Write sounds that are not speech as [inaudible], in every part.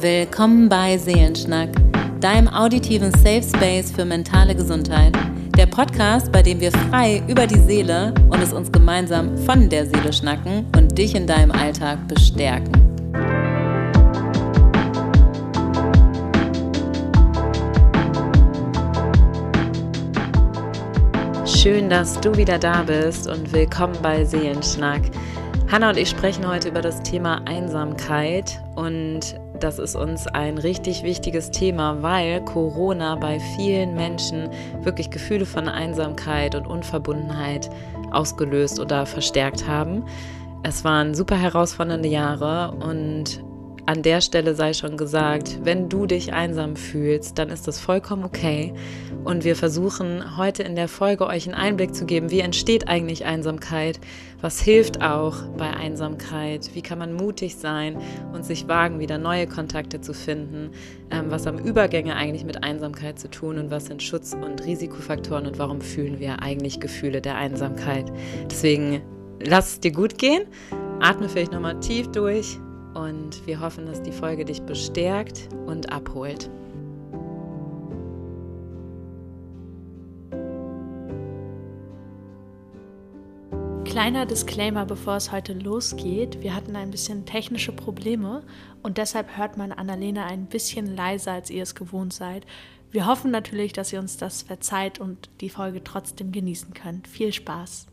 Willkommen bei Seelenschnack, deinem auditiven Safe Space für mentale Gesundheit. Der Podcast, bei dem wir frei über die Seele und es uns gemeinsam von der Seele schnacken und dich in deinem Alltag bestärken. Schön, dass du wieder da bist und willkommen bei Seelenschnack. Hanna und ich sprechen heute über das Thema Einsamkeit und das ist uns ein richtig wichtiges Thema, weil Corona bei vielen Menschen wirklich Gefühle von Einsamkeit und Unverbundenheit ausgelöst oder verstärkt haben. Es waren super herausfordernde Jahre und an der Stelle sei schon gesagt, wenn du dich einsam fühlst, dann ist das vollkommen okay. Und wir versuchen heute in der Folge euch einen Einblick zu geben, wie entsteht eigentlich Einsamkeit, was hilft auch bei Einsamkeit, wie kann man mutig sein und sich wagen, wieder neue Kontakte zu finden, ähm, was haben Übergänge eigentlich mit Einsamkeit zu tun und was sind Schutz- und Risikofaktoren und warum fühlen wir eigentlich Gefühle der Einsamkeit. Deswegen lass es dir gut gehen, atme vielleicht nochmal tief durch und wir hoffen, dass die Folge dich bestärkt und abholt. Kleiner Disclaimer, bevor es heute losgeht. Wir hatten ein bisschen technische Probleme und deshalb hört man Annalena ein bisschen leiser, als ihr es gewohnt seid. Wir hoffen natürlich, dass ihr uns das verzeiht und die Folge trotzdem genießen könnt. Viel Spaß!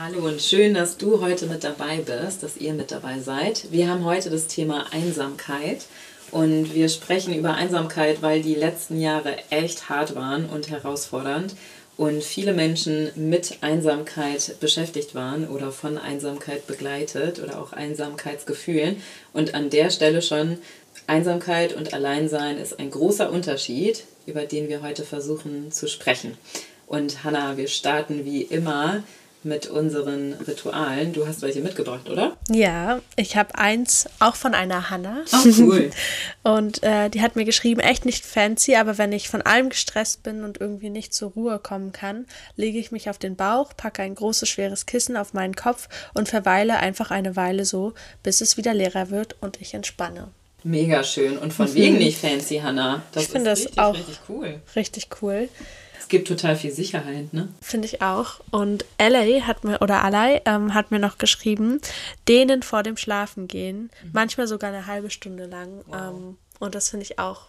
Hallo und schön, dass du heute mit dabei bist, dass ihr mit dabei seid. Wir haben heute das Thema Einsamkeit und wir sprechen über Einsamkeit, weil die letzten Jahre echt hart waren und herausfordernd und viele Menschen mit Einsamkeit beschäftigt waren oder von Einsamkeit begleitet oder auch Einsamkeitsgefühlen. Und an der Stelle schon, Einsamkeit und Alleinsein ist ein großer Unterschied, über den wir heute versuchen zu sprechen. Und Hanna, wir starten wie immer mit unseren Ritualen. Du hast welche mitgebracht, oder? Ja, ich habe eins auch von einer Hanna. Oh, cool. [laughs] und äh, die hat mir geschrieben, echt nicht fancy, aber wenn ich von allem gestresst bin und irgendwie nicht zur Ruhe kommen kann, lege ich mich auf den Bauch, packe ein großes, schweres Kissen auf meinen Kopf und verweile einfach eine Weile so, bis es wieder leerer wird und ich entspanne. Mega schön. Und von mhm. wegen nicht fancy, Hanna. Das ich finde das auch richtig cool. Richtig cool gibt total viel Sicherheit, ne? Finde ich auch. Und LA hat mir, oder Alay ähm, hat mir noch geschrieben, denen vor dem Schlafen gehen, mhm. manchmal sogar eine halbe Stunde lang. Wow. Ähm, und das finde ich auch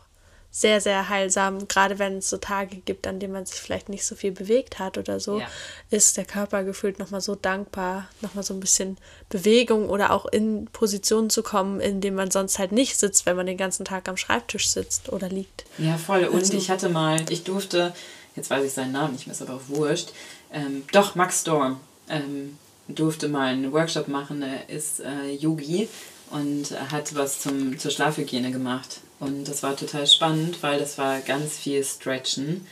sehr, sehr heilsam, gerade wenn es so Tage gibt, an denen man sich vielleicht nicht so viel bewegt hat oder so, ja. ist der Körper gefühlt nochmal so dankbar, nochmal so ein bisschen Bewegung oder auch in Positionen zu kommen, in denen man sonst halt nicht sitzt, wenn man den ganzen Tag am Schreibtisch sitzt oder liegt. Ja, voll. Und also, ich hatte mal, ich durfte jetzt weiß ich seinen Namen nicht mehr, ist aber auch wurscht. Ähm, doch, Max Storm ähm, durfte mal einen Workshop machen. Er ist äh, Yogi und hat was zum, zur Schlafhygiene gemacht. Und das war total spannend, weil das war ganz viel Stretchen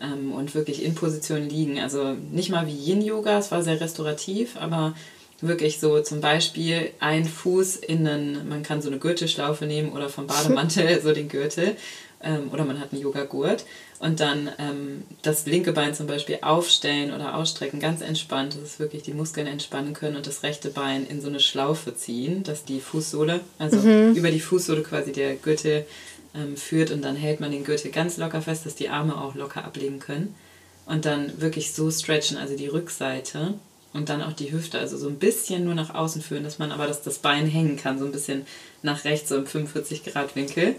ähm, und wirklich in Position liegen. Also nicht mal wie Yin-Yoga, es war sehr restaurativ, aber wirklich so zum Beispiel ein Fuß innen, man kann so eine Gürtelschlaufe nehmen oder vom [laughs] Bademantel so den Gürtel ähm, oder man hat einen Yoga-Gurt und dann ähm, das linke Bein zum Beispiel aufstellen oder ausstrecken, ganz entspannt, dass es wirklich die Muskeln entspannen können und das rechte Bein in so eine Schlaufe ziehen, dass die Fußsohle, also mhm. über die Fußsohle quasi der Gürtel ähm, führt und dann hält man den Gürtel ganz locker fest, dass die Arme auch locker ablegen können und dann wirklich so stretchen, also die Rückseite und dann auch die Hüfte, also so ein bisschen nur nach außen führen, dass man aber dass das Bein hängen kann, so ein bisschen nach rechts, so im 45 Grad Winkel.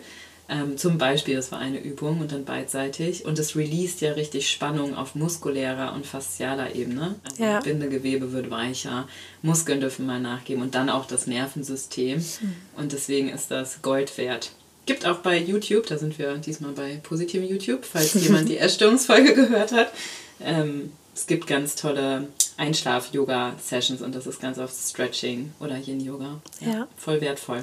Ähm, zum Beispiel, das war eine Übung und dann beidseitig. Und es released ja richtig Spannung auf muskulärer und faszialer Ebene. Also ja. Bindegewebe wird weicher, Muskeln dürfen mal nachgeben und dann auch das Nervensystem. Mhm. Und deswegen ist das Gold wert. Gibt auch bei YouTube, da sind wir diesmal bei positivem YouTube, falls [laughs] jemand die Erstörungsfolge gehört hat. Ähm, es gibt ganz tolle Einschlaf-Yoga-Sessions und das ist ganz oft Stretching oder Yin-Yoga. Ja, ja. Voll wertvoll.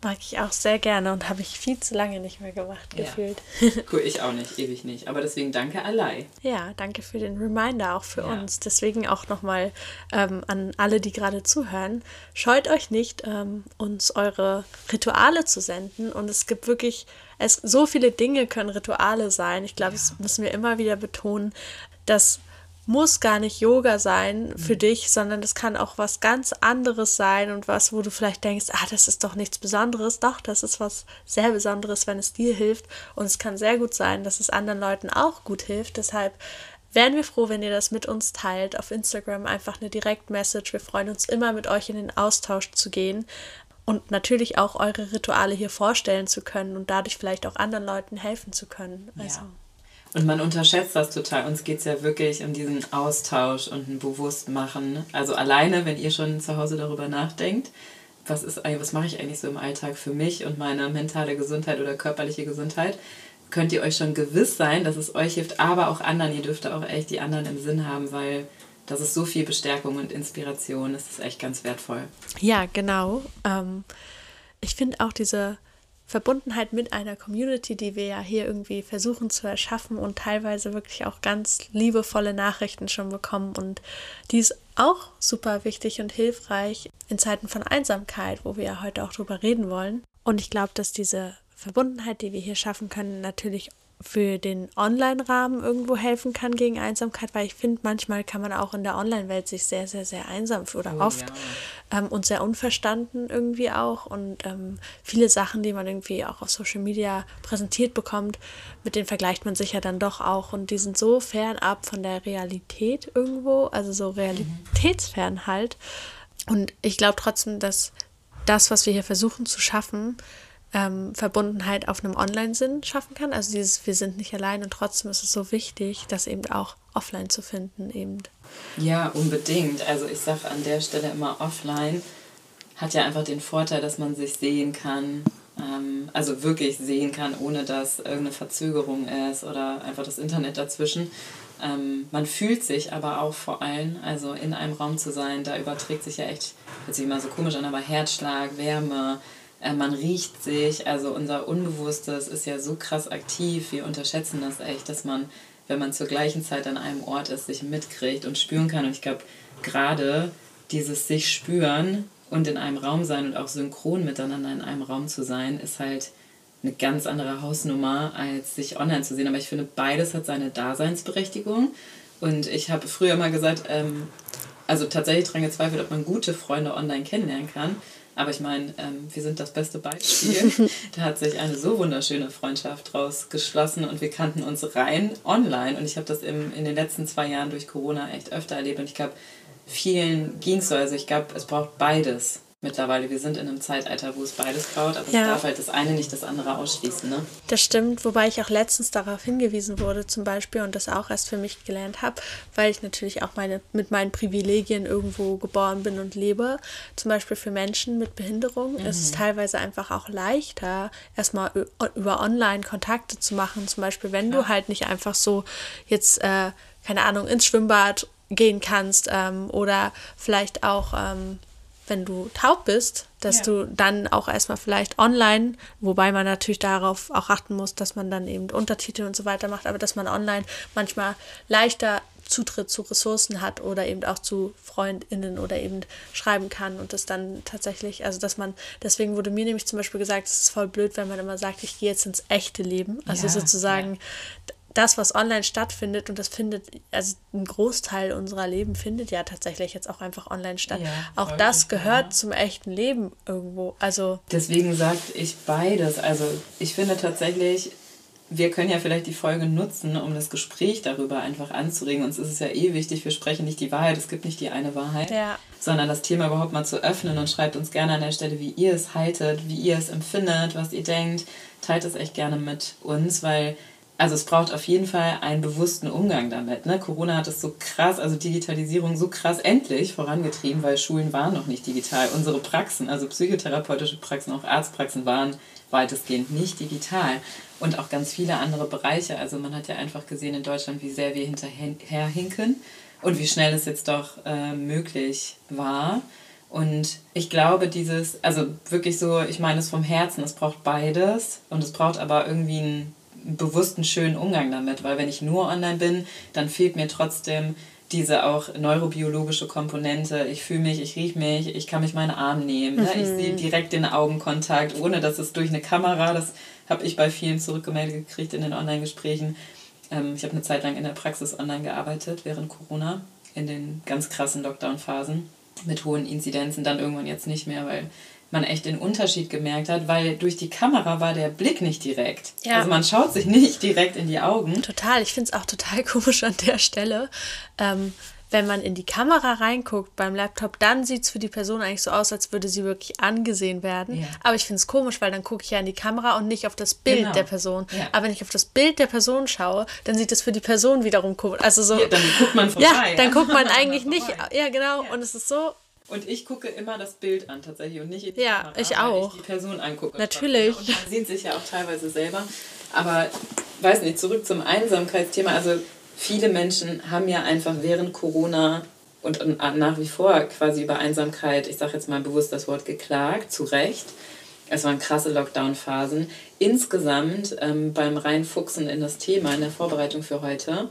Mag ich auch sehr gerne und habe ich viel zu lange nicht mehr gemacht, ja. gefühlt. [laughs] Cool, ich auch nicht, ewig nicht. Aber deswegen danke Alai. Ja, danke für den Reminder auch für ja. uns. Deswegen auch nochmal ähm, an alle, die gerade zuhören. Scheut euch nicht, ähm, uns eure Rituale zu senden. Und es gibt wirklich, es, so viele Dinge können Rituale sein. Ich glaube, ja. das müssen wir immer wieder betonen, dass muss gar nicht Yoga sein für mhm. dich, sondern es kann auch was ganz anderes sein und was, wo du vielleicht denkst, ah, das ist doch nichts Besonderes. Doch, das ist was sehr Besonderes, wenn es dir hilft. Und es kann sehr gut sein, dass es anderen Leuten auch gut hilft. Deshalb wären wir froh, wenn ihr das mit uns teilt. Auf Instagram einfach eine Direct-Message. Wir freuen uns immer, mit euch in den Austausch zu gehen und natürlich auch eure Rituale hier vorstellen zu können und dadurch vielleicht auch anderen Leuten helfen zu können. Also. Ja. Und man unterschätzt das total. Uns geht es ja wirklich um diesen Austausch und ein Bewusstmachen. Also alleine, wenn ihr schon zu Hause darüber nachdenkt, was, ist, was mache ich eigentlich so im Alltag für mich und meine mentale Gesundheit oder körperliche Gesundheit, könnt ihr euch schon gewiss sein, dass es euch hilft, aber auch anderen. Ihr dürft auch echt die anderen im Sinn haben, weil das ist so viel Bestärkung und Inspiration. Das ist echt ganz wertvoll. Ja, genau. Ähm, ich finde auch diese Verbundenheit mit einer Community, die wir ja hier irgendwie versuchen zu erschaffen und teilweise wirklich auch ganz liebevolle Nachrichten schon bekommen. Und die ist auch super wichtig und hilfreich in Zeiten von Einsamkeit, wo wir ja heute auch drüber reden wollen. Und ich glaube, dass diese Verbundenheit, die wir hier schaffen können, natürlich für den Online-Rahmen irgendwo helfen kann gegen Einsamkeit, weil ich finde, manchmal kann man auch in der Online-Welt sich sehr, sehr, sehr einsam fühlen oder oh, oft ja. ähm, und sehr unverstanden irgendwie auch. Und ähm, viele Sachen, die man irgendwie auch auf Social Media präsentiert bekommt, mit denen vergleicht man sich ja dann doch auch. Und die sind so fernab von der Realität irgendwo, also so realitätsfern halt. Und ich glaube trotzdem, dass das, was wir hier versuchen zu schaffen, ähm, Verbundenheit auf einem Online-Sinn schaffen kann. Also dieses, wir sind nicht allein und trotzdem ist es so wichtig, das eben auch offline zu finden eben. Ja, unbedingt. Also ich sage an der Stelle immer offline hat ja einfach den Vorteil, dass man sich sehen kann, ähm, also wirklich sehen kann, ohne dass irgendeine Verzögerung ist oder einfach das Internet dazwischen. Ähm, man fühlt sich aber auch vor allem, also in einem Raum zu sein, da überträgt sich ja echt, hört sich immer so komisch an, aber Herzschlag, Wärme, äh, man riecht sich, also unser Unbewusstes ist ja so krass aktiv, wir unterschätzen das echt, dass man, wenn man zur gleichen Zeit an einem Ort ist, sich mitkriegt und spüren kann. Und ich glaube, gerade dieses sich spüren und in einem Raum sein und auch synchron miteinander in einem Raum zu sein, ist halt eine ganz andere Hausnummer, als sich online zu sehen. Aber ich finde, beides hat seine Daseinsberechtigung. Und ich habe früher mal gesagt, ähm, also tatsächlich daran gezweifelt, ob man gute Freunde online kennenlernen kann. Aber ich meine, ähm, wir sind das beste Beispiel. [laughs] da hat sich eine so wunderschöne Freundschaft draus geschlossen und wir kannten uns rein online. Und ich habe das im, in den letzten zwei Jahren durch Corona echt öfter erlebt. Und ich glaube, vielen ging es so. Also ich glaube, es braucht beides mittlerweile. Wir sind in einem Zeitalter, wo es beides braucht, aber ja. es darf halt das eine nicht das andere ausschließen. Ne? Das stimmt, wobei ich auch letztens darauf hingewiesen wurde, zum Beispiel, und das auch erst für mich gelernt habe, weil ich natürlich auch meine, mit meinen Privilegien irgendwo geboren bin und lebe. Zum Beispiel für Menschen mit Behinderung mhm. ist es teilweise einfach auch leichter, erstmal über Online Kontakte zu machen. Zum Beispiel, wenn ja. du halt nicht einfach so jetzt, äh, keine Ahnung, ins Schwimmbad gehen kannst ähm, oder vielleicht auch ähm, wenn du taub bist, dass ja. du dann auch erstmal vielleicht online, wobei man natürlich darauf auch achten muss, dass man dann eben Untertitel und so weiter macht, aber dass man online manchmal leichter Zutritt zu Ressourcen hat oder eben auch zu FreundInnen oder eben schreiben kann und das dann tatsächlich, also dass man, deswegen wurde mir nämlich zum Beispiel gesagt, es ist voll blöd, wenn man immer sagt, ich gehe jetzt ins echte Leben. Also ja, sozusagen, ja das, was online stattfindet, und das findet, also ein Großteil unserer Leben findet ja tatsächlich jetzt auch einfach online statt. Ja, auch das gehört ja. zum echten Leben irgendwo. Also Deswegen sage ich beides. Also ich finde tatsächlich, wir können ja vielleicht die Folge nutzen, um das Gespräch darüber einfach anzuregen. Uns ist es ja eh wichtig, wir sprechen nicht die Wahrheit, es gibt nicht die eine Wahrheit, ja. sondern das Thema überhaupt mal zu öffnen und schreibt uns gerne an der Stelle, wie ihr es haltet, wie ihr es empfindet, was ihr denkt. Teilt es echt gerne mit uns, weil also es braucht auf jeden Fall einen bewussten Umgang damit. Ne? Corona hat es so krass, also Digitalisierung so krass endlich vorangetrieben, weil Schulen waren noch nicht digital. Unsere Praxen, also psychotherapeutische Praxen, auch Arztpraxen waren weitestgehend nicht digital. Und auch ganz viele andere Bereiche. Also man hat ja einfach gesehen in Deutschland, wie sehr wir hinterherhinken und wie schnell es jetzt doch äh, möglich war. Und ich glaube, dieses, also wirklich so, ich meine es vom Herzen, es braucht beides und es braucht aber irgendwie ein bewussten, schönen Umgang damit, weil wenn ich nur online bin, dann fehlt mir trotzdem diese auch neurobiologische Komponente. Ich fühle mich, ich rieche mich, ich kann mich meinen Arm nehmen. Mhm. Ne? Ich sehe mhm. direkt den Augenkontakt, ohne dass es durch eine Kamera, das habe ich bei vielen zurückgemeldet gekriegt in den Online-Gesprächen, Ähm, ich habe eine Zeit lang in der Praxis online gearbeitet während Corona, in den ganz krassen Lockdown-Phasen mit hohen Inzidenzen, dann irgendwann jetzt nicht mehr, weil man echt den Unterschied gemerkt hat, weil durch die Kamera war der Blick nicht direkt. Ja. Also man schaut sich nicht direkt in die Augen. Total, ich finde es auch total [laughs] komisch an der Stelle. Ähm, wenn man in die Kamera reinguckt beim Laptop, dann sieht es für die Person eigentlich so aus, als würde sie wirklich angesehen werden. Ja. Aber ich finde es komisch, weil dann gucke ich ja in die Kamera und nicht auf das Bild genau. der Person. Ja. Aber wenn ich auf das Bild der Person schaue, dann sieht es für die Person wiederum komisch. Also so. Ja, dann guckt man [laughs] vorbei. Ja, dann guckt man [laughs] eigentlich nicht. Ja, genau. Und es ist so. Und ich gucke immer das Bild an tatsächlich und nicht in die ja, Kamera, ich auch. ich die Person angucke. Natürlich. Und man sieht sich ja auch teilweise selber. Aber weiß nicht, zurück zum Einsamkeitsthema. Also viele Menschen haben ja einfach während Corona und nach wie vor quasi über Einsamkeit, ich sage jetzt mal bewusst das Wort geklagt, zu Recht. Es waren krasse Lockdown-Phasen. Insgesamt ähm, beim Reinfuchsen in das Thema in der Vorbereitung für heute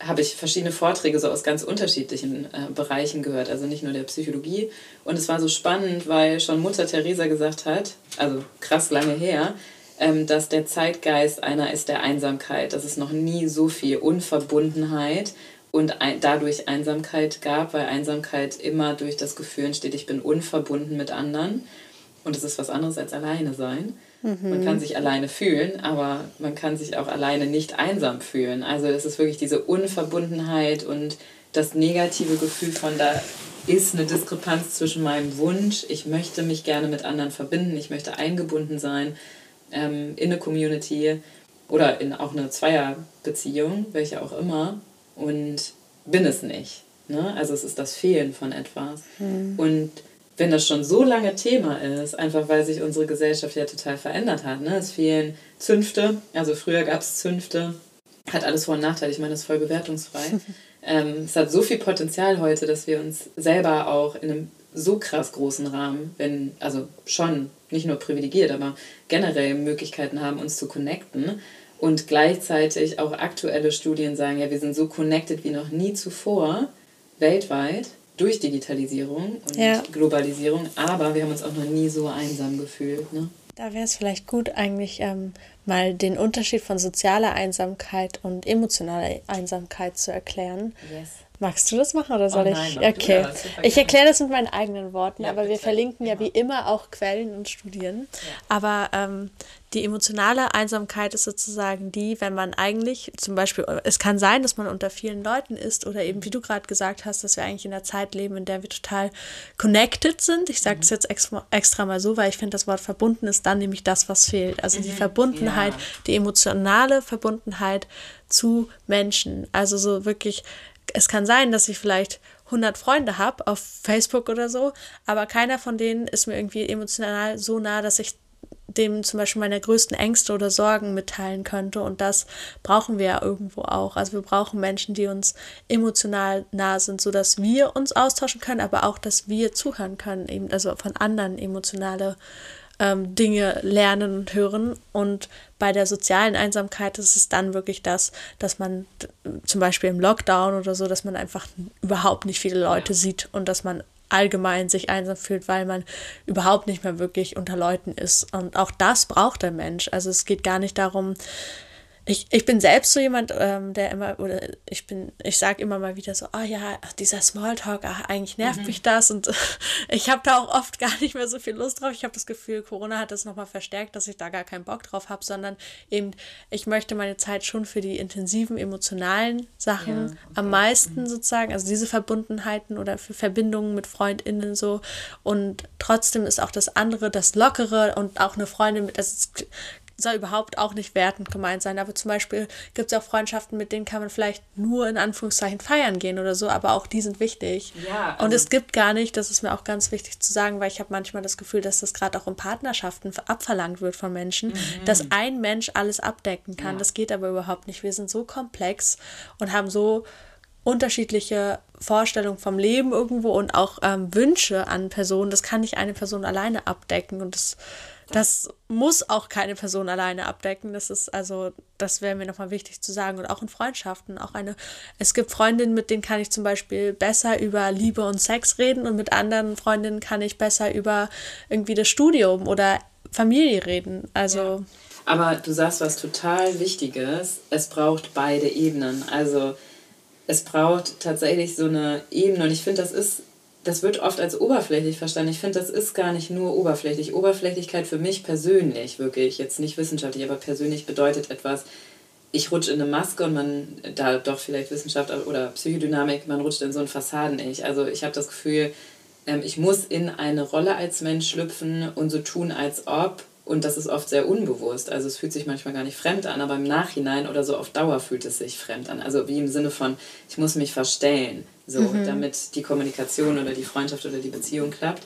habe ich verschiedene Vorträge so aus ganz unterschiedlichen äh, Bereichen gehört, also nicht nur der Psychologie. Und es war so spannend, weil schon Mutter Teresa gesagt hat, also krass lange her, ähm, dass der Zeitgeist einer ist der Einsamkeit, dass es noch nie so viel Unverbundenheit und ein, dadurch Einsamkeit gab, weil Einsamkeit immer durch das Gefühl entsteht, ich bin unverbunden mit anderen. Und es ist was anderes als alleine sein. Mhm. Man kann sich alleine fühlen, aber man kann sich auch alleine nicht einsam fühlen. Also es ist wirklich diese Unverbundenheit und das negative Gefühl von da ist eine Diskrepanz zwischen meinem Wunsch, ich möchte mich gerne mit anderen verbinden, ich möchte eingebunden sein ähm, in eine Community oder in auch eine Zweierbeziehung, welche auch immer, und bin es nicht. Ne? Also es ist das Fehlen von etwas. Mhm. Und wenn das schon so lange Thema ist, einfach weil sich unsere Gesellschaft ja total verändert hat. Ne? Es fehlen Zünfte, also früher gab es Zünfte, hat alles Vor- und Nachteile, ich meine, das ist voll bewertungsfrei. [laughs] ähm, es hat so viel Potenzial heute, dass wir uns selber auch in einem so krass großen Rahmen, wenn, also schon nicht nur privilegiert, aber generell Möglichkeiten haben, uns zu connecten. Und gleichzeitig auch aktuelle Studien sagen, ja, wir sind so connected wie noch nie zuvor, weltweit durch Digitalisierung und ja. Globalisierung, aber wir haben uns auch noch nie so einsam gefühlt. Ne? Da wäre es vielleicht gut, eigentlich ähm, mal den Unterschied von sozialer Einsamkeit und emotionaler Einsamkeit zu erklären. Yes. Magst du das machen oder soll oh nein, ich? Okay. Ich erkläre das mit meinen eigenen Worten, ja, aber wir verlinken ja wie immer auch Quellen und Studien. Ja. Aber ähm, die emotionale Einsamkeit ist sozusagen die, wenn man eigentlich zum Beispiel, es kann sein, dass man unter vielen Leuten ist oder eben, wie du gerade gesagt hast, dass wir eigentlich in einer Zeit leben, in der wir total connected sind. Ich sage mhm. das jetzt extra, extra, mal so, weil ich finde, das Wort verbunden ist dann nämlich das, was fehlt. Also mhm. die Verbundenheit, ja. die emotionale Verbundenheit zu Menschen. Also so wirklich es kann sein, dass ich vielleicht 100 Freunde habe auf Facebook oder so, aber keiner von denen ist mir irgendwie emotional so nah, dass ich dem zum Beispiel meine größten Ängste oder Sorgen mitteilen könnte. Und das brauchen wir ja irgendwo auch. Also wir brauchen Menschen, die uns emotional nah sind, sodass wir uns austauschen können, aber auch, dass wir zuhören können, eben also von anderen emotionale ähm, Dinge lernen und hören. Und bei der sozialen Einsamkeit ist es dann wirklich das, dass man zum Beispiel im Lockdown oder so, dass man einfach überhaupt nicht viele Leute sieht und dass man allgemein sich einsam fühlt, weil man überhaupt nicht mehr wirklich unter Leuten ist. Und auch das braucht der Mensch. Also es geht gar nicht darum, ich, ich bin selbst so jemand, ähm, der immer, oder ich bin, ich sage immer mal wieder so, oh ja, dieser Smalltalk, ach, eigentlich nervt mhm. mich das und [laughs] ich habe da auch oft gar nicht mehr so viel Lust drauf. Ich habe das Gefühl, Corona hat das nochmal verstärkt, dass ich da gar keinen Bock drauf habe, sondern eben, ich möchte meine Zeit schon für die intensiven, emotionalen Sachen ja, okay. am meisten mhm. sozusagen, also diese Verbundenheiten oder für Verbindungen mit FreundInnen so und trotzdem ist auch das andere, das Lockere und auch eine Freundin mit, das soll überhaupt auch nicht wertend gemeint sein. Aber zum Beispiel gibt es auch Freundschaften, mit denen kann man vielleicht nur in Anführungszeichen feiern gehen oder so, aber auch die sind wichtig. Ja, also und es gibt gar nicht, das ist mir auch ganz wichtig zu sagen, weil ich habe manchmal das Gefühl, dass das gerade auch in Partnerschaften abverlangt wird von Menschen, mhm. dass ein Mensch alles abdecken kann. Ja. Das geht aber überhaupt nicht. Wir sind so komplex und haben so unterschiedliche Vorstellungen vom Leben irgendwo und auch ähm, Wünsche an Personen. Das kann nicht eine Person alleine abdecken und das das muss auch keine Person alleine abdecken. Das ist also, das wäre mir nochmal wichtig zu sagen. Und auch in Freundschaften. Auch eine, es gibt Freundinnen, mit denen kann ich zum Beispiel besser über Liebe und Sex reden und mit anderen Freundinnen kann ich besser über irgendwie das Studium oder Familie reden. Also. Ja. Aber du sagst was total Wichtiges. Es braucht beide Ebenen. Also es braucht tatsächlich so eine Ebene. Und ich finde, das ist, das wird oft als oberflächlich verstanden. Ich finde, das ist gar nicht nur oberflächlich. Oberflächlichkeit für mich persönlich, wirklich, jetzt nicht wissenschaftlich, aber persönlich bedeutet etwas, ich rutsche in eine Maske und man, da doch vielleicht Wissenschaft oder Psychodynamik, man rutscht in so ein Fassaden-Ich. Also ich habe das Gefühl, ähm, ich muss in eine Rolle als Mensch schlüpfen und so tun, als ob. Und das ist oft sehr unbewusst. Also es fühlt sich manchmal gar nicht fremd an, aber im Nachhinein oder so auf Dauer fühlt es sich fremd an. Also wie im Sinne von, ich muss mich verstellen, so, mhm. damit die Kommunikation oder die Freundschaft oder die Beziehung klappt.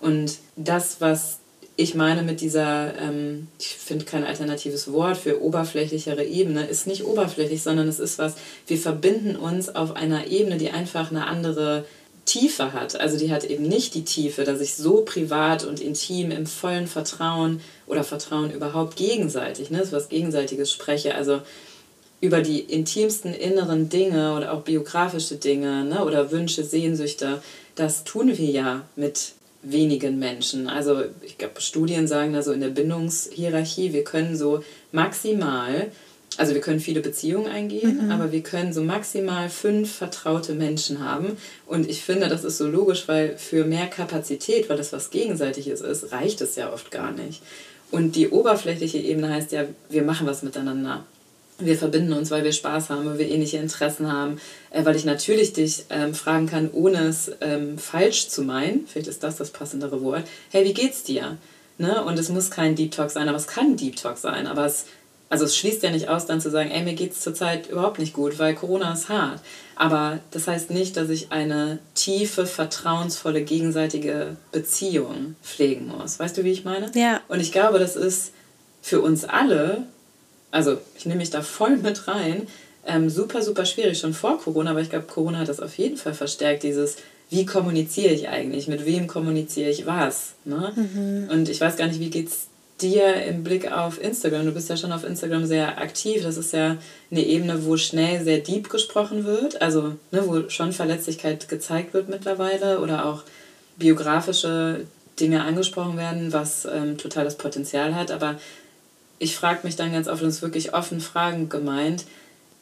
Und das, was ich meine mit dieser, ähm, ich finde kein alternatives Wort für oberflächlichere Ebene, ist nicht oberflächlich, sondern es ist was, wir verbinden uns auf einer Ebene, die einfach eine andere Tiefe hat. Also die hat eben nicht die Tiefe, dass ich so privat und intim im vollen Vertrauen oder Vertrauen überhaupt gegenseitig, ne, das was Gegenseitiges spreche. Also über die intimsten inneren Dinge oder auch biografische Dinge ne, oder Wünsche, Sehnsüchte, das tun wir ja mit wenigen Menschen. Also ich glaube, Studien sagen da so in der Bindungshierarchie, wir können so maximal, also wir können viele Beziehungen eingehen, mhm. aber wir können so maximal fünf vertraute Menschen haben. Und ich finde, das ist so logisch, weil für mehr Kapazität, weil das was Gegenseitiges ist, reicht es ja oft gar nicht. Und die oberflächliche Ebene heißt ja, wir machen was miteinander wir verbinden uns, weil wir Spaß haben, weil wir ähnliche Interessen haben, äh, weil ich natürlich dich ähm, fragen kann, ohne es ähm, falsch zu meinen, vielleicht ist das das passendere Wort, hey, wie geht's dir? Ne? Und es muss kein Deep Talk sein, aber es kann Deep Talk sein, aber es, also es schließt ja nicht aus, dann zu sagen, ey, mir geht's zurzeit überhaupt nicht gut, weil Corona ist hart. Aber das heißt nicht, dass ich eine tiefe, vertrauensvolle, gegenseitige Beziehung pflegen muss. Weißt du, wie ich meine? Ja. Und ich glaube, das ist für uns alle also ich nehme mich da voll mit rein. Ähm, super, super schwierig schon vor Corona, aber ich glaube, Corona hat das auf jeden Fall verstärkt, dieses, wie kommuniziere ich eigentlich, mit wem kommuniziere ich was. Ne? Mhm. Und ich weiß gar nicht, wie geht es dir im Blick auf Instagram? Du bist ja schon auf Instagram sehr aktiv. Das ist ja eine Ebene, wo schnell sehr deep gesprochen wird, also ne, wo schon Verletzlichkeit gezeigt wird mittlerweile oder auch biografische Dinge angesprochen werden, was ähm, total das Potenzial hat. Aber ich frage mich dann ganz oft, und es ist wirklich offen Fragen gemeint,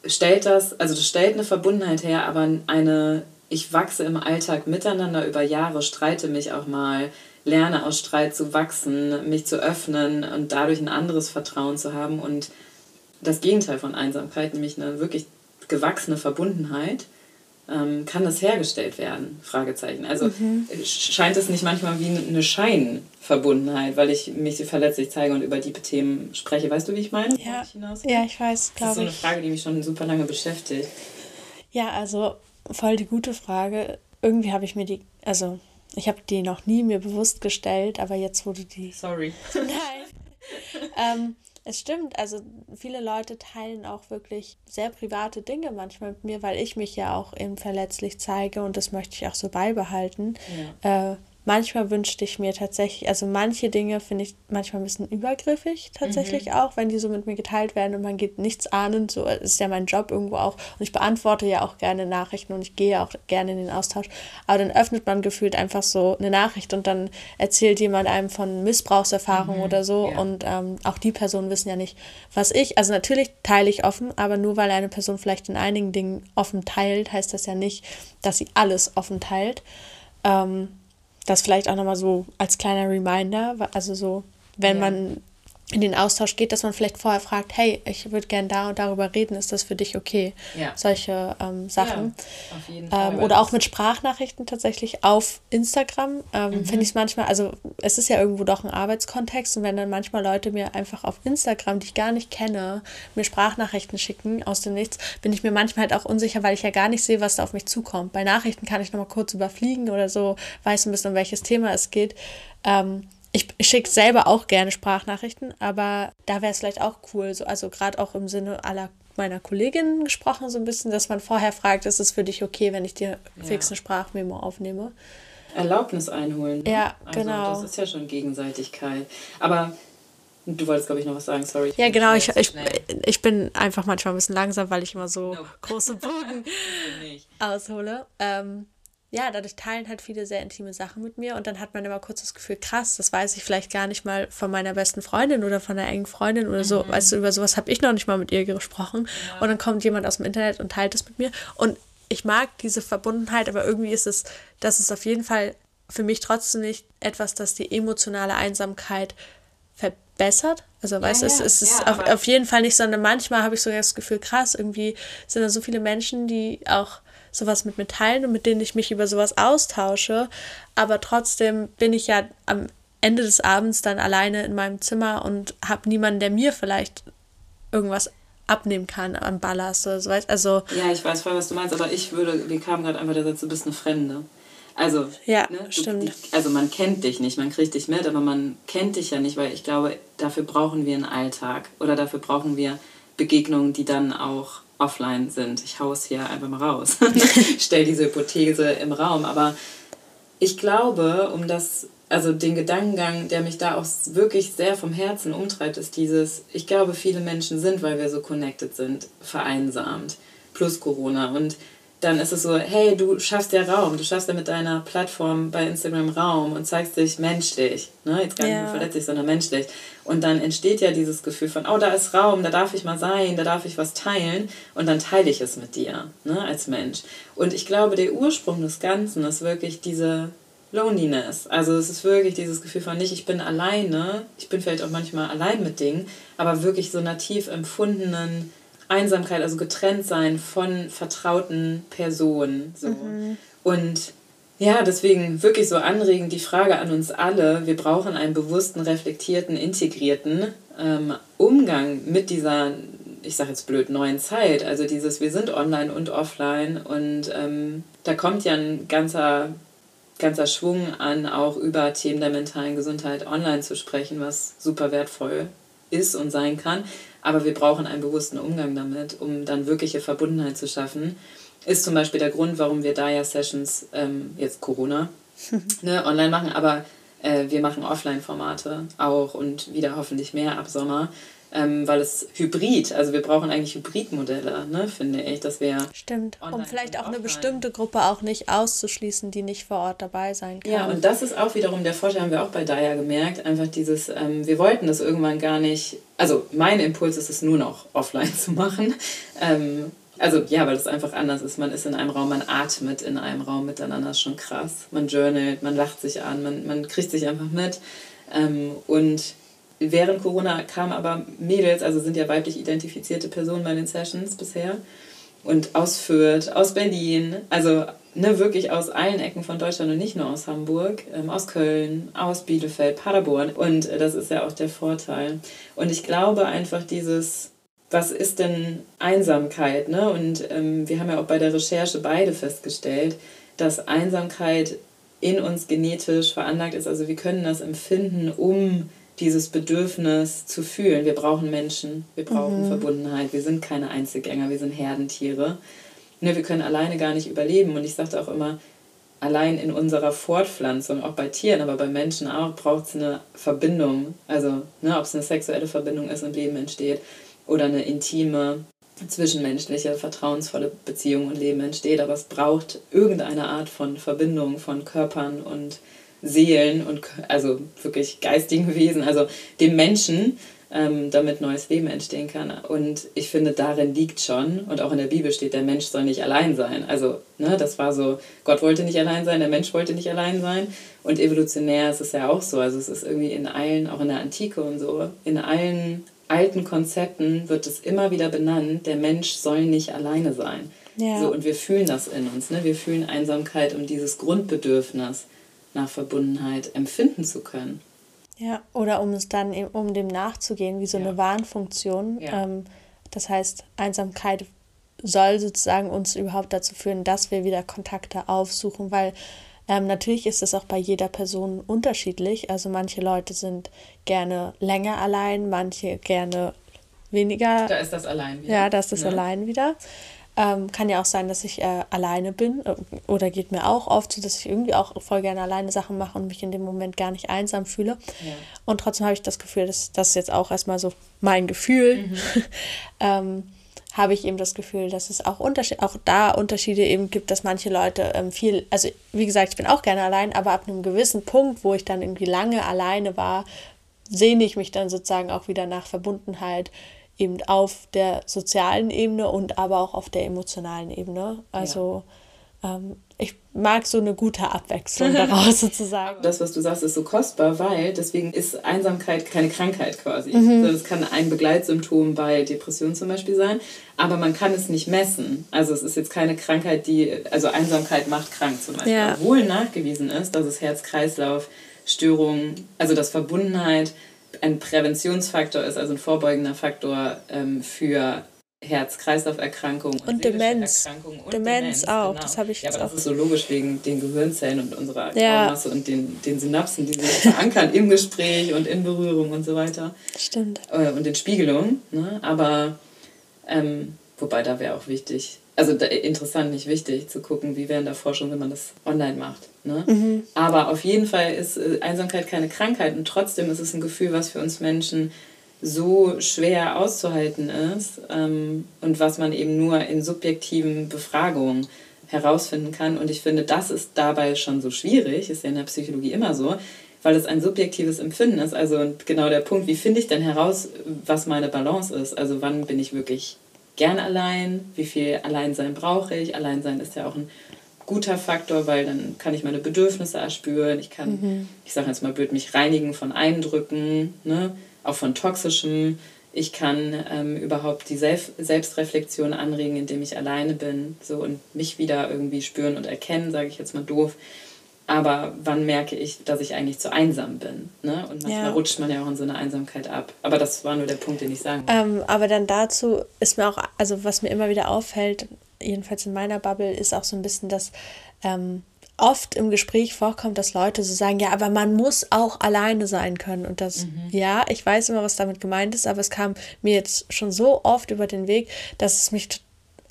stellt das, also das stellt eine Verbundenheit her, aber eine, ich wachse im Alltag miteinander über Jahre, streite mich auch mal, lerne aus Streit zu wachsen, mich zu öffnen und dadurch ein anderes Vertrauen zu haben. Und das Gegenteil von Einsamkeit, nämlich eine wirklich gewachsene Verbundenheit ähm, kann das hergestellt werden? Fragezeichen. Also mhm. scheint es nicht manchmal wie eine Scheinverbundenheit, weil ich mich verletzlich zeige und über die Themen spreche. Weißt du, wie ich meine? Ja, ich, ja, ich weiß, glaube ich. Das ist so eine Frage, die mich schon super lange beschäftigt. Ja, also voll die gute Frage. Irgendwie habe ich mir die, also ich habe die noch nie mir bewusst gestellt, aber jetzt wurde die. Sorry. [laughs] Nein. [laughs] ähm, es stimmt, also viele Leute teilen auch wirklich sehr private Dinge manchmal mit mir, weil ich mich ja auch eben verletzlich zeige und das möchte ich auch so beibehalten. Ja. Äh, manchmal wünschte ich mir tatsächlich, also manche Dinge finde ich manchmal ein bisschen übergriffig tatsächlich mhm. auch, wenn die so mit mir geteilt werden und man geht nichts ahnend, so ist ja mein Job irgendwo auch und ich beantworte ja auch gerne Nachrichten und ich gehe auch gerne in den Austausch, aber dann öffnet man gefühlt einfach so eine Nachricht und dann erzählt jemand einem von Missbrauchserfahrung mhm. oder so ja. und ähm, auch die Personen wissen ja nicht, was ich, also natürlich teile ich offen, aber nur weil eine Person vielleicht in einigen Dingen offen teilt, heißt das ja nicht, dass sie alles offen teilt. Ähm, das vielleicht auch nochmal so als kleiner Reminder, also so, wenn ja. man in den Austausch geht, dass man vielleicht vorher fragt, hey, ich würde gerne da und darüber reden, ist das für dich okay? Ja. Solche ähm, Sachen. Ja, auf jeden Fall. Ähm, oder auch mit Sprachnachrichten tatsächlich auf Instagram. Ähm, mhm. Finde ich es manchmal, also es ist ja irgendwo doch ein Arbeitskontext und wenn dann manchmal Leute mir einfach auf Instagram, die ich gar nicht kenne, mir Sprachnachrichten schicken aus dem Nichts, bin ich mir manchmal halt auch unsicher, weil ich ja gar nicht sehe, was da auf mich zukommt. Bei Nachrichten kann ich nochmal kurz überfliegen oder so, weiß ein bisschen, um welches Thema es geht. Ähm, ich, schicke selber auch gerne Sprachnachrichten, aber da wäre es vielleicht auch cool, so, also gerade auch im Sinne aller meiner Kolleginnen gesprochen, so ein bisschen, dass man vorher fragt, ist es für dich okay, wenn ich dir ja. fix eine Sprachmemo aufnehme? Erlaubnis einholen. Ne? Ja, also, genau. Das ist ja schon Gegenseitigkeit. Aber Du wolltest, glaube ich, noch was sagen, sorry. Ja, genau, ich, ich, ich bin einfach manchmal ein bisschen langsam, weil ich immer so [laughs] no. große Bogen [laughs] aushole. Ähm, ja, dadurch teilen halt viele sehr intime Sachen mit mir und dann hat man immer kurz das Gefühl, krass, das weiß ich vielleicht gar nicht mal von meiner besten Freundin oder von einer engen Freundin oder so. Mhm. Weißt du, über sowas habe ich noch nicht mal mit ihr gesprochen. Ja. Und dann kommt jemand aus dem Internet und teilt es mit mir. Und ich mag diese Verbundenheit, aber irgendwie ist es, das ist auf jeden Fall für mich trotzdem nicht etwas, das die emotionale Einsamkeit verbessert. Also, ja, weißt du, ja, es, es ja, ist auf, auf jeden Fall nicht, sondern manchmal habe ich sogar das Gefühl, krass, irgendwie sind da so viele Menschen, die auch sowas mit mir teilen und mit denen ich mich über sowas austausche. Aber trotzdem bin ich ja am Ende des Abends dann alleine in meinem Zimmer und habe niemanden, der mir vielleicht irgendwas abnehmen kann an Ballast oder so. Also, ja, ich weiß voll, was du meinst, aber ich würde, wir kamen gerade einfach der Satz, du bist eine Fremde. Also, ja, ne, stimmt. Du, also man kennt dich nicht, man kriegt dich mit, aber man kennt dich ja nicht, weil ich glaube, dafür brauchen wir einen Alltag oder dafür brauchen wir Begegnungen, die dann auch offline sind. Ich hau es hier einfach mal raus. [laughs] Stell diese Hypothese im Raum. Aber ich glaube, um das, also den Gedankengang, der mich da auch wirklich sehr vom Herzen umtreibt, ist dieses, ich glaube, viele Menschen sind, weil wir so connected sind, vereinsamt. Plus Corona. Und dann ist es so, hey, du schaffst ja Raum, du schaffst ja mit deiner Plattform bei Instagram Raum und zeigst dich menschlich, ne? jetzt gar nicht ja. verletzlich, sondern menschlich. Und dann entsteht ja dieses Gefühl von, oh, da ist Raum, da darf ich mal sein, da darf ich was teilen und dann teile ich es mit dir, ne, als Mensch. Und ich glaube, der Ursprung des Ganzen ist wirklich diese Loneliness. Also es ist wirklich dieses Gefühl von nicht, ich bin alleine, ich bin vielleicht auch manchmal allein mit Dingen, aber wirklich so einer tief empfundenen Einsamkeit, also getrennt sein von vertrauten Personen. So. Mhm. Und ja, deswegen wirklich so anregend die Frage an uns alle. Wir brauchen einen bewussten, reflektierten, integrierten ähm, Umgang mit dieser, ich sage jetzt blöd, neuen Zeit. Also dieses, wir sind online und offline und ähm, da kommt ja ein ganzer, ganzer Schwung an, auch über Themen der mentalen Gesundheit online zu sprechen, was super wertvoll ist und sein kann. Aber wir brauchen einen bewussten Umgang damit, um dann wirkliche Verbundenheit zu schaffen. Ist zum Beispiel der Grund, warum wir da ja Sessions, ähm, jetzt Corona, [laughs] ne, online machen, aber äh, wir machen Offline-Formate auch und wieder hoffentlich mehr ab Sommer ähm, weil es hybrid, also wir brauchen eigentlich Hybridmodelle, ne, finde ich, dass wir stimmt, um vielleicht auch eine bestimmte Gruppe auch nicht auszuschließen, die nicht vor Ort dabei sein kann. Ja, und das ist auch wiederum der Vorteil, haben wir auch bei Daya gemerkt, einfach dieses, ähm, wir wollten das irgendwann gar nicht, also mein Impuls ist es nur noch offline zu machen. Ähm, also ja, weil es einfach anders ist. Man ist in einem Raum, man atmet in einem Raum miteinander, ist schon krass. Man journalt, man lacht sich an, man, man kriegt sich einfach mit. Ähm, und während Corona kamen aber Mädels, also sind ja weiblich identifizierte Personen bei den Sessions bisher. Und aus Fürth, aus Berlin, also ne, wirklich aus allen Ecken von Deutschland und nicht nur aus Hamburg, ähm, aus Köln, aus Bielefeld, Paderborn. Und äh, das ist ja auch der Vorteil. Und ich glaube einfach dieses, was ist denn Einsamkeit? Ne? Und ähm, wir haben ja auch bei der Recherche beide festgestellt, dass Einsamkeit in uns genetisch veranlagt ist. Also wir können das empfinden, um dieses Bedürfnis zu fühlen. Wir brauchen Menschen, wir brauchen mhm. Verbundenheit. Wir sind keine Einzelgänger, wir sind Herdentiere. Ne, wir können alleine gar nicht überleben. Und ich sagte auch immer, allein in unserer Fortpflanzung, auch bei Tieren, aber bei Menschen auch, braucht es eine Verbindung. Also, ne, ob es eine sexuelle Verbindung ist und Leben entsteht oder eine intime, zwischenmenschliche, vertrauensvolle Beziehung und Leben entsteht. Aber es braucht irgendeine Art von Verbindung von Körpern und Seelen und also wirklich geistigen Wesen, also dem Menschen, ähm, damit neues Leben entstehen kann. Und ich finde, darin liegt schon, und auch in der Bibel steht, der Mensch soll nicht allein sein. Also, ne, das war so, Gott wollte nicht allein sein, der Mensch wollte nicht allein sein. Und evolutionär ist es ja auch so. Also, es ist irgendwie in allen, auch in der Antike und so, in allen alten Konzepten wird es immer wieder benannt, der Mensch soll nicht alleine sein. Ja. So, und wir fühlen das in uns. Ne? Wir fühlen Einsamkeit und dieses Grundbedürfnis nach Verbundenheit empfinden zu können. Ja, oder um es dann, um dem nachzugehen, wie so ja. eine Warnfunktion. Ja. Ähm, das heißt, Einsamkeit soll sozusagen uns überhaupt dazu führen, dass wir wieder Kontakte aufsuchen, weil ähm, natürlich ist es auch bei jeder Person unterschiedlich. Also manche Leute sind gerne länger allein, manche gerne weniger. Da ist das allein wieder. Ja, da ist das ne? allein wieder. Ähm, kann ja auch sein, dass ich äh, alleine bin äh, oder geht mir auch oft so, dass ich irgendwie auch voll gerne alleine Sachen mache und mich in dem Moment gar nicht einsam fühle. Ja. Und trotzdem habe ich das Gefühl, dass das ist jetzt auch erstmal so mein Gefühl. Mhm. [laughs] ähm, habe ich eben das Gefühl, dass es auch, Unterschied, auch da Unterschiede eben gibt, dass manche Leute ähm, viel, also wie gesagt, ich bin auch gerne allein, aber ab einem gewissen Punkt, wo ich dann irgendwie lange alleine war, sehne ich mich dann sozusagen auch wieder nach Verbundenheit eben auf der sozialen Ebene und aber auch auf der emotionalen Ebene. Also ja. ähm, ich mag so eine gute Abwechslung [laughs] daraus sozusagen. Das, was du sagst, ist so kostbar, weil deswegen ist Einsamkeit keine Krankheit quasi. Mhm. Das kann ein Begleitsymptom bei Depressionen zum Beispiel sein, aber man kann es nicht messen. Also es ist jetzt keine Krankheit, die, also Einsamkeit macht krank zum Beispiel. Ja. Obwohl nachgewiesen ist, dass es Herz-Kreislauf-Störungen, also dass Verbundenheit ein Präventionsfaktor ist, also ein vorbeugender Faktor ähm, für Herz-Kreislauf-Erkrankungen und, und Demenz. Und Demenz, Demenz auch, genau. das habe ich ja, aber das ist so logisch wegen den Gehirnzellen und unserer ja. Masse und den, den Synapsen, die sich verankern im Gespräch und in Berührung und so weiter. Stimmt. Äh, und in Spiegelung. Ne? Aber, ähm, wobei da wäre auch wichtig, also da, interessant, nicht wichtig, zu gucken, wie wäre in der Forschung, wenn man das online macht. Ne? Mhm. Aber auf jeden Fall ist äh, Einsamkeit keine Krankheit und trotzdem ist es ein Gefühl, was für uns Menschen so schwer auszuhalten ist ähm, und was man eben nur in subjektiven Befragungen herausfinden kann. Und ich finde, das ist dabei schon so schwierig, ist ja in der Psychologie immer so, weil es ein subjektives Empfinden ist. Also genau der Punkt, wie finde ich denn heraus, was meine Balance ist? Also wann bin ich wirklich gern allein? Wie viel Alleinsein brauche ich? Alleinsein ist ja auch ein guter Faktor, weil dann kann ich meine Bedürfnisse erspüren. Ich kann, mhm. ich sage jetzt mal blöd, mich reinigen von Eindrücken. Ne? auch von toxischem. Ich kann ähm, überhaupt die Self Selbstreflexion anregen, indem ich alleine bin so und mich wieder irgendwie spüren und erkennen, sage ich jetzt mal doof. Aber wann merke ich, dass ich eigentlich zu einsam bin? Ne? Und manchmal ja. rutscht man ja auch in so eine Einsamkeit ab. Aber das war nur der Punkt, den ich sagen wollte. Ähm, aber dann dazu ist mir auch, also was mir immer wieder auffällt, jedenfalls in meiner Bubble, ist auch so ein bisschen, dass ähm, oft im Gespräch vorkommt, dass Leute so sagen, ja, aber man muss auch alleine sein können. Und das, mhm. ja, ich weiß immer, was damit gemeint ist, aber es kam mir jetzt schon so oft über den Weg, dass es mich,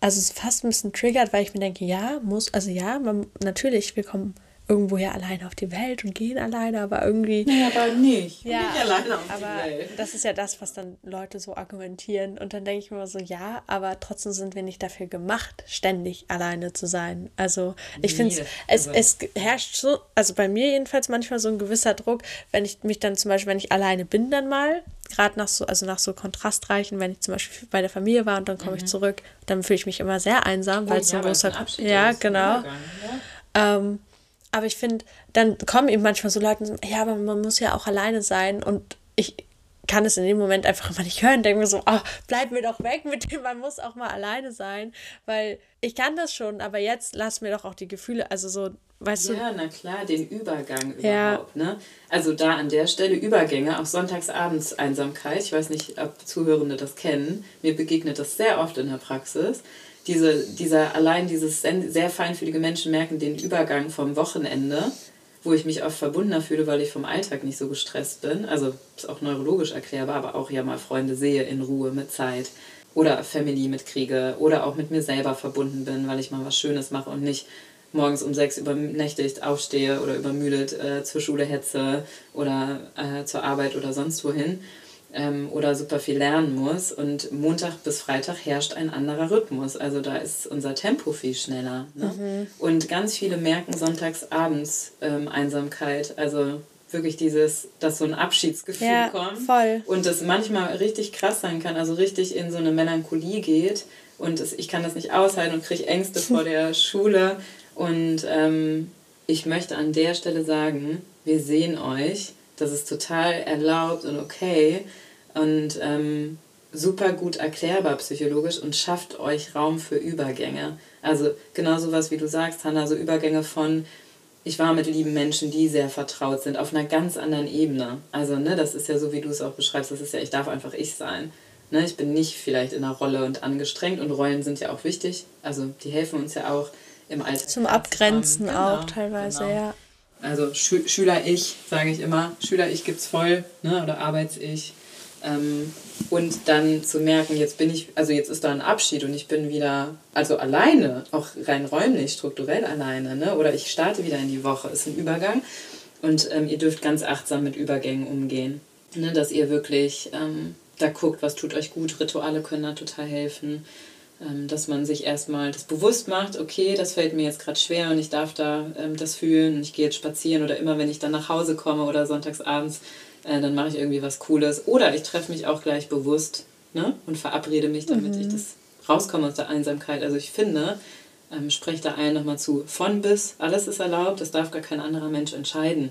also es fast ein bisschen triggert, weil ich mir denke, ja, muss, also ja, man, natürlich, wir kommen irgendwoher alleine auf die Welt und gehen alleine, aber irgendwie. Nee, aber nicht. Ja, nicht alleine auf aber die Welt. Das ist ja das, was dann Leute so argumentieren. Und dann denke ich mir immer so, ja, aber trotzdem sind wir nicht dafür gemacht, ständig alleine zu sein. Also ich nee, finde es, es herrscht so, also bei mir jedenfalls manchmal so ein gewisser Druck, wenn ich mich dann zum Beispiel, wenn ich alleine bin, dann mal, gerade nach so, also nach so kontrastreichen, wenn ich zum Beispiel bei der Familie war und dann komme mhm. ich zurück, dann fühle ich mich immer sehr einsam, oh, weil es ja, so ein großer. Ein ja, genau. Ja. Aber ich finde, dann kommen eben manchmal so Leute und sagen, ja, aber man muss ja auch alleine sein. Und ich kann es in dem Moment einfach immer nicht hören. Denke mir so, oh, bleib mir doch weg mit dem, man muss auch mal alleine sein. Weil ich kann das schon, aber jetzt lass mir doch auch die Gefühle, also so, weißt ja, du. Ja, na klar, den Übergang ja. überhaupt. Ne? Also da an der Stelle Übergänge, auch sonntagsabends Einsamkeit. Ich weiß nicht, ob Zuhörende das kennen. Mir begegnet das sehr oft in der Praxis diese, dieser, allein dieses sehr feinfühlige Menschen merken den Übergang vom Wochenende, wo ich mich oft verbundener fühle, weil ich vom Alltag nicht so gestresst bin. Also ist auch neurologisch erklärbar, aber auch ja mal Freunde sehe in Ruhe mit Zeit oder Family mitkriege oder auch mit mir selber verbunden bin, weil ich mal was Schönes mache und nicht morgens um sechs übernächtigt aufstehe oder übermüdet äh, zur Schule hetze oder äh, zur Arbeit oder sonst wohin ähm, oder super viel lernen muss. Und Montag bis Freitag herrscht ein anderer Rhythmus. Also da ist unser Tempo viel schneller. Ne? Mhm. Und ganz viele merken sonntags abends ähm, Einsamkeit. Also wirklich dieses, dass so ein Abschiedsgefühl ja, kommt. Voll. Und das manchmal richtig krass sein kann, also richtig in so eine Melancholie geht. Und es, ich kann das nicht aushalten und kriege Ängste vor [laughs] der Schule. Und ähm, ich möchte an der Stelle sagen, wir sehen euch. Das ist total erlaubt und okay und ähm, super gut erklärbar psychologisch und schafft euch Raum für Übergänge. Also genau so was, wie du sagst, Hannah, so Übergänge von ich war mit lieben Menschen, die sehr vertraut sind, auf einer ganz anderen Ebene. Also, ne, das ist ja so, wie du es auch beschreibst, das ist ja, ich darf einfach ich sein. Ne, ich bin nicht vielleicht in einer Rolle und angestrengt und Rollen sind ja auch wichtig. Also, die helfen uns ja auch im Alltag. Zum Abgrenzen genau, auch teilweise, genau. ja. Also, Schü Schüler-Ich, sage ich immer. Schüler-Ich gibt's voll, ne, oder Arbeits-Ich. Ähm, und dann zu merken, jetzt bin ich, also jetzt ist da ein Abschied und ich bin wieder, also alleine, auch rein räumlich, strukturell alleine, ne? oder ich starte wieder in die Woche, ist ein Übergang. Und ähm, ihr dürft ganz achtsam mit Übergängen umgehen, ne? dass ihr wirklich ähm, da guckt, was tut euch gut. Rituale können da total helfen. Ähm, dass man sich erstmal das bewusst macht, okay, das fällt mir jetzt gerade schwer und ich darf da ähm, das fühlen und ich gehe jetzt spazieren oder immer, wenn ich dann nach Hause komme oder sonntagsabends, äh, dann mache ich irgendwie was Cooles. Oder ich treffe mich auch gleich bewusst ne? und verabrede mich, damit mhm. ich das rauskomme aus der Einsamkeit. Also ich finde, ähm, spreche da allen nochmal zu, von bis, alles ist erlaubt, das darf gar kein anderer Mensch entscheiden.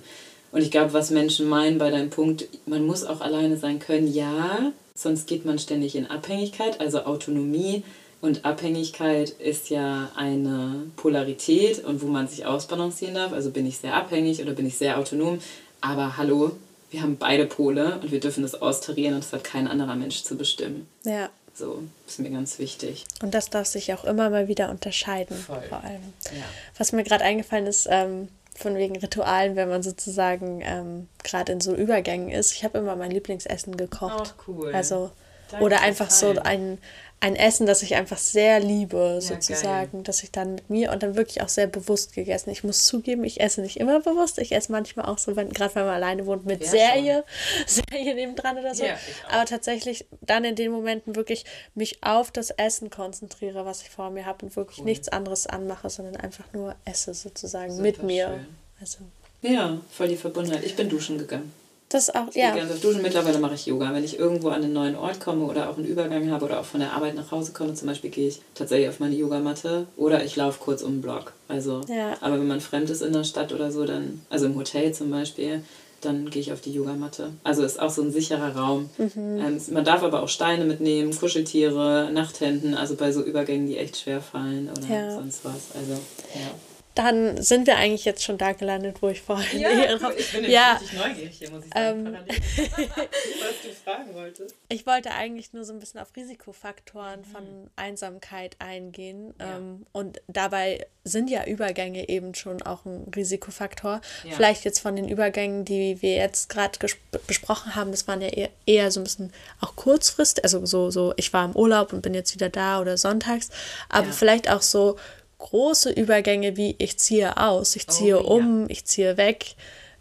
Und ich glaube, was Menschen meinen bei deinem Punkt, man muss auch alleine sein können, ja, sonst geht man ständig in Abhängigkeit, also Autonomie und Abhängigkeit ist ja eine Polarität und wo man sich ausbalancieren darf. Also bin ich sehr abhängig oder bin ich sehr autonom. Aber hallo, wir haben beide Pole und wir dürfen das austarieren und das hat kein anderer Mensch zu bestimmen. Ja. So, ist mir ganz wichtig. Und das darf sich auch immer mal wieder unterscheiden, Voll. vor allem. Ja. Was mir gerade eingefallen ist, ähm, von wegen Ritualen, wenn man sozusagen ähm, gerade in so Übergängen ist. Ich habe immer mein Lieblingsessen gekocht. Oh, cool. Also, oder einfach so ein, ein Essen, das ich einfach sehr liebe, ja, sozusagen, geil. dass ich dann mit mir und dann wirklich auch sehr bewusst gegessen. Ich muss zugeben, ich esse nicht immer bewusst. Ich esse manchmal auch so, wenn gerade wenn man alleine wohnt, mit ja, Serie, schon. [laughs] Serie nebendran oder so. Ja, Aber tatsächlich dann in den Momenten wirklich mich auf das Essen konzentriere, was ich vor mir habe und wirklich cool. nichts anderes anmache, sondern einfach nur esse sozusagen Super mit mir. Also. Ja, voll die Verbundenheit. Ich bin duschen gegangen. Das auch, ich ja. Gerne duschen. Mittlerweile mache ich Yoga. Wenn ich irgendwo an einen neuen Ort komme oder auch einen Übergang habe oder auch von der Arbeit nach Hause komme, zum Beispiel gehe ich tatsächlich auf meine Yogamatte oder ich laufe kurz um den Block. Also, ja. aber wenn man fremd ist in der Stadt oder so, dann, also im Hotel zum Beispiel, dann gehe ich auf die Yogamatte. Also ist auch so ein sicherer Raum. Mhm. Ähm, man darf aber auch Steine mitnehmen, Kuscheltiere, Nachthemden, also bei so Übergängen, die echt schwer fallen oder ja. sonst was. Also, ja dann sind wir eigentlich jetzt schon da gelandet, wo ich vorhin ja, cool. Ich bin ja. richtig neugierig hier, muss ich sagen, ähm, [laughs] was du fragen wolltest. [laughs] Ich wollte eigentlich nur so ein bisschen auf Risikofaktoren mhm. von Einsamkeit eingehen. Ja. Ähm, und dabei sind ja Übergänge eben schon auch ein Risikofaktor. Ja. Vielleicht jetzt von den Übergängen, die wir jetzt gerade besprochen haben, das waren ja eher, eher so ein bisschen auch kurzfristig, also so, so, ich war im Urlaub und bin jetzt wieder da oder sonntags, aber vielleicht auch so große Übergänge wie ich ziehe aus, ich ziehe oh, um, ja. ich ziehe weg,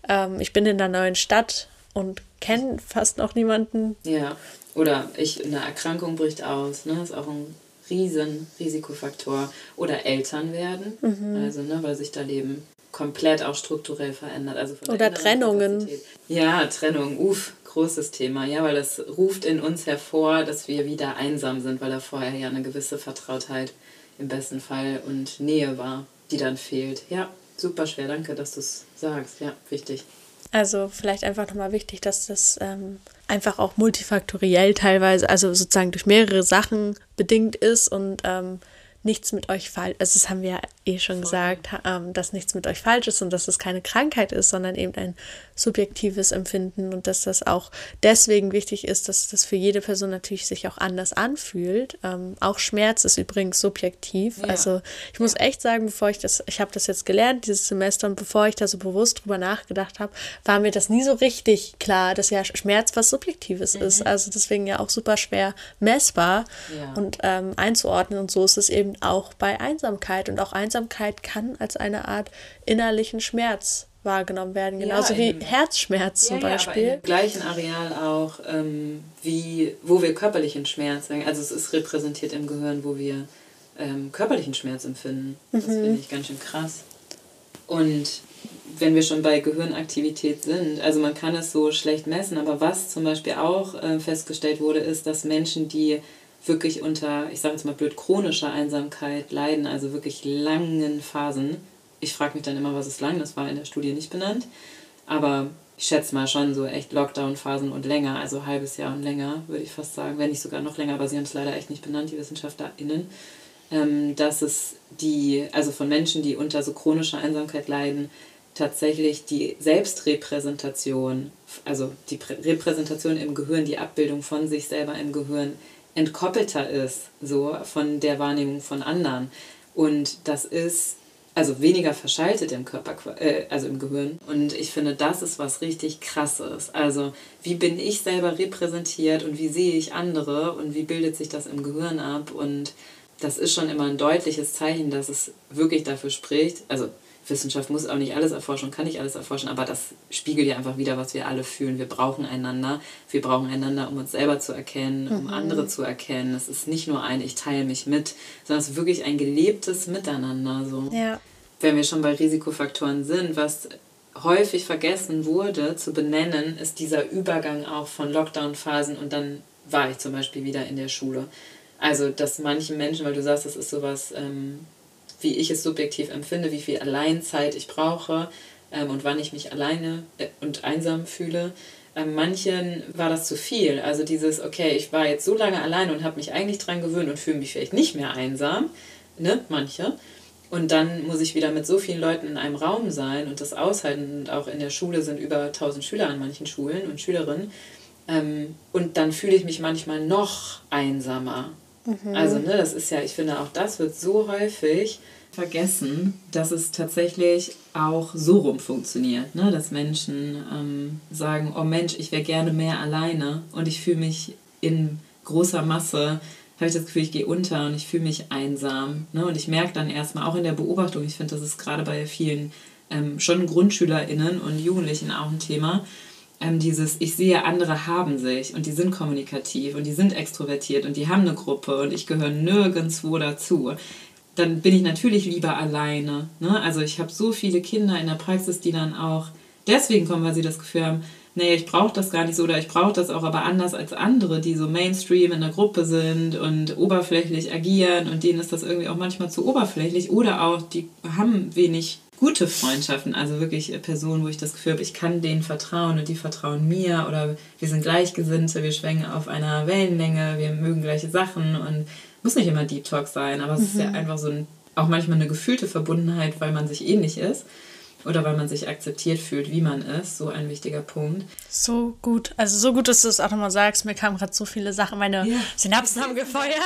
ähm, ich bin in der neuen Stadt und kenne fast noch niemanden. Ja, oder ich, eine Erkrankung bricht aus, ne? Das ist auch ein riesen Risikofaktor. Oder Eltern werden, mhm. also ne, weil sich da Leben komplett auch strukturell verändert. Also Oder Trennungen. Ja, Trennung, uff, großes Thema. Ja, weil das ruft in uns hervor, dass wir wieder einsam sind, weil da vorher ja eine gewisse Vertrautheit im besten Fall und Nähe war, die dann fehlt. Ja, super schwer. Danke, dass du es sagst. Ja, wichtig. Also vielleicht einfach nochmal wichtig, dass das ähm, einfach auch multifaktoriell teilweise, also sozusagen durch mehrere Sachen bedingt ist und ähm, nichts mit euch falsch, also das haben wir ja eh schon gesagt, ähm, dass nichts mit euch falsch ist und dass es keine Krankheit ist, sondern eben ein subjektives Empfinden und dass das auch deswegen wichtig ist, dass das für jede Person natürlich sich auch anders anfühlt. Ähm, auch Schmerz ist übrigens subjektiv. Ja. Also ich muss echt sagen, bevor ich das, ich habe das jetzt gelernt dieses Semester und bevor ich da so bewusst drüber nachgedacht habe, war mir das nie so richtig klar, dass ja Schmerz was Subjektives mhm. ist. Also deswegen ja auch super schwer messbar ja. und ähm, einzuordnen und so ist es eben auch bei Einsamkeit und auch Einsamkeit kann als eine Art innerlichen Schmerz wahrgenommen werden, genauso ja, wie Herzschmerz zum ja, Beispiel. Ja, im gleichen Areal auch, ähm, wie, wo wir körperlichen Schmerz, also es ist repräsentiert im Gehirn, wo wir ähm, körperlichen Schmerz empfinden. Das mhm. finde ich ganz schön krass. Und wenn wir schon bei Gehirnaktivität sind, also man kann es so schlecht messen, aber was zum Beispiel auch äh, festgestellt wurde, ist, dass Menschen, die wirklich unter, ich sage jetzt mal blöd, chronischer Einsamkeit leiden, also wirklich langen Phasen, ich frage mich dann immer, was ist lang, das war in der Studie nicht benannt. Aber ich schätze mal schon so echt Lockdown-Phasen und länger, also ein halbes Jahr und länger, würde ich fast sagen, wenn nicht sogar noch länger, aber sie haben es leider echt nicht benannt, die WissenschaftlerInnen, ähm, dass es die, also von Menschen, die unter so chronischer Einsamkeit leiden, tatsächlich die Selbstrepräsentation, also die Repräsentation im Gehirn, die Abbildung von sich selber im Gehirn entkoppelter ist, so von der Wahrnehmung von anderen. Und das ist also weniger verschaltet im Körper, äh, also im Gehirn. Und ich finde, das ist was richtig krasses. Also, wie bin ich selber repräsentiert und wie sehe ich andere und wie bildet sich das im Gehirn ab? Und das ist schon immer ein deutliches Zeichen, dass es wirklich dafür spricht. Also, Wissenschaft muss auch nicht alles erforschen, kann nicht alles erforschen, aber das spiegelt ja einfach wieder, was wir alle fühlen. Wir brauchen einander. Wir brauchen einander, um uns selber zu erkennen, um mhm. andere zu erkennen. Es ist nicht nur ein Ich teile mich mit, sondern es ist wirklich ein gelebtes Miteinander. So. Ja. Wenn wir schon bei Risikofaktoren sind, was häufig vergessen wurde zu benennen, ist dieser Übergang auch von Lockdown-Phasen und dann war ich zum Beispiel wieder in der Schule. Also, dass manche Menschen, weil du sagst, das ist sowas, ähm, wie ich es subjektiv empfinde, wie viel Alleinzeit ich brauche ähm, und wann ich mich alleine äh, und einsam fühle. Ähm, manchen war das zu viel. Also dieses, okay, ich war jetzt so lange alleine und habe mich eigentlich dran gewöhnt und fühle mich vielleicht nicht mehr einsam. Ne? Manche. Und dann muss ich wieder mit so vielen Leuten in einem Raum sein und das aushalten. Und auch in der Schule sind über 1000 Schüler an manchen Schulen und Schülerinnen. Ähm, und dann fühle ich mich manchmal noch einsamer. Mhm. Also, ne, das ist ja, ich finde, auch das wird so häufig vergessen, dass es tatsächlich auch so rum funktioniert, ne? dass Menschen ähm, sagen, oh Mensch, ich wäre gerne mehr alleine und ich fühle mich in großer Masse habe ich das Gefühl, ich gehe unter und ich fühle mich einsam. Ne? Und ich merke dann erstmal auch in der Beobachtung, ich finde, das ist gerade bei vielen ähm, schon GrundschülerInnen und Jugendlichen auch ein Thema, ähm, dieses, ich sehe, andere haben sich und die sind kommunikativ und die sind extrovertiert und die haben eine Gruppe und ich gehöre nirgendwo dazu. Dann bin ich natürlich lieber alleine. Ne? Also ich habe so viele Kinder in der Praxis, die dann auch deswegen kommen, weil sie das Gefühl haben, nee, ich brauche das gar nicht so oder ich brauche das auch aber anders als andere, die so Mainstream in der Gruppe sind und oberflächlich agieren und denen ist das irgendwie auch manchmal zu oberflächlich oder auch die haben wenig gute Freundschaften, also wirklich Personen, wo ich das Gefühl habe, ich kann denen vertrauen und die vertrauen mir oder wir sind Gleichgesinnte, wir schwingen auf einer Wellenlänge, wir mögen gleiche Sachen und muss nicht immer Deep Talk sein, aber mhm. es ist ja mhm. einfach so ein, auch manchmal eine gefühlte Verbundenheit, weil man sich ähnlich ist oder weil man sich akzeptiert fühlt, wie man ist. So ein wichtiger Punkt. So gut. Also so gut, dass du es auch nochmal sagst. Mir kamen gerade so viele Sachen. Meine ja. Synapsen haben gefeuert.